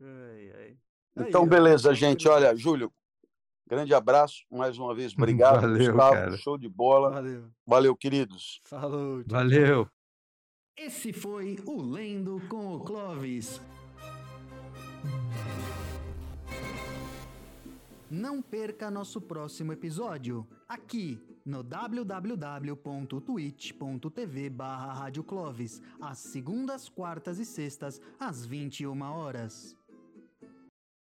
Speaker 2: Ai, ai.
Speaker 4: Então, beleza, gente. Olha, Júlio, grande abraço. Mais uma vez, [laughs] obrigado.
Speaker 1: Valeu,
Speaker 4: Gustavo,
Speaker 1: cara.
Speaker 4: show de bola.
Speaker 2: Valeu.
Speaker 4: Valeu, queridos.
Speaker 2: Falou. tchau,
Speaker 1: valeu.
Speaker 3: Esse foi o Lendo com o Clovis. Não perca nosso próximo episódio, aqui no www.twitch.tv barra Rádio Clovis, às segundas, quartas e sextas, às 21 horas.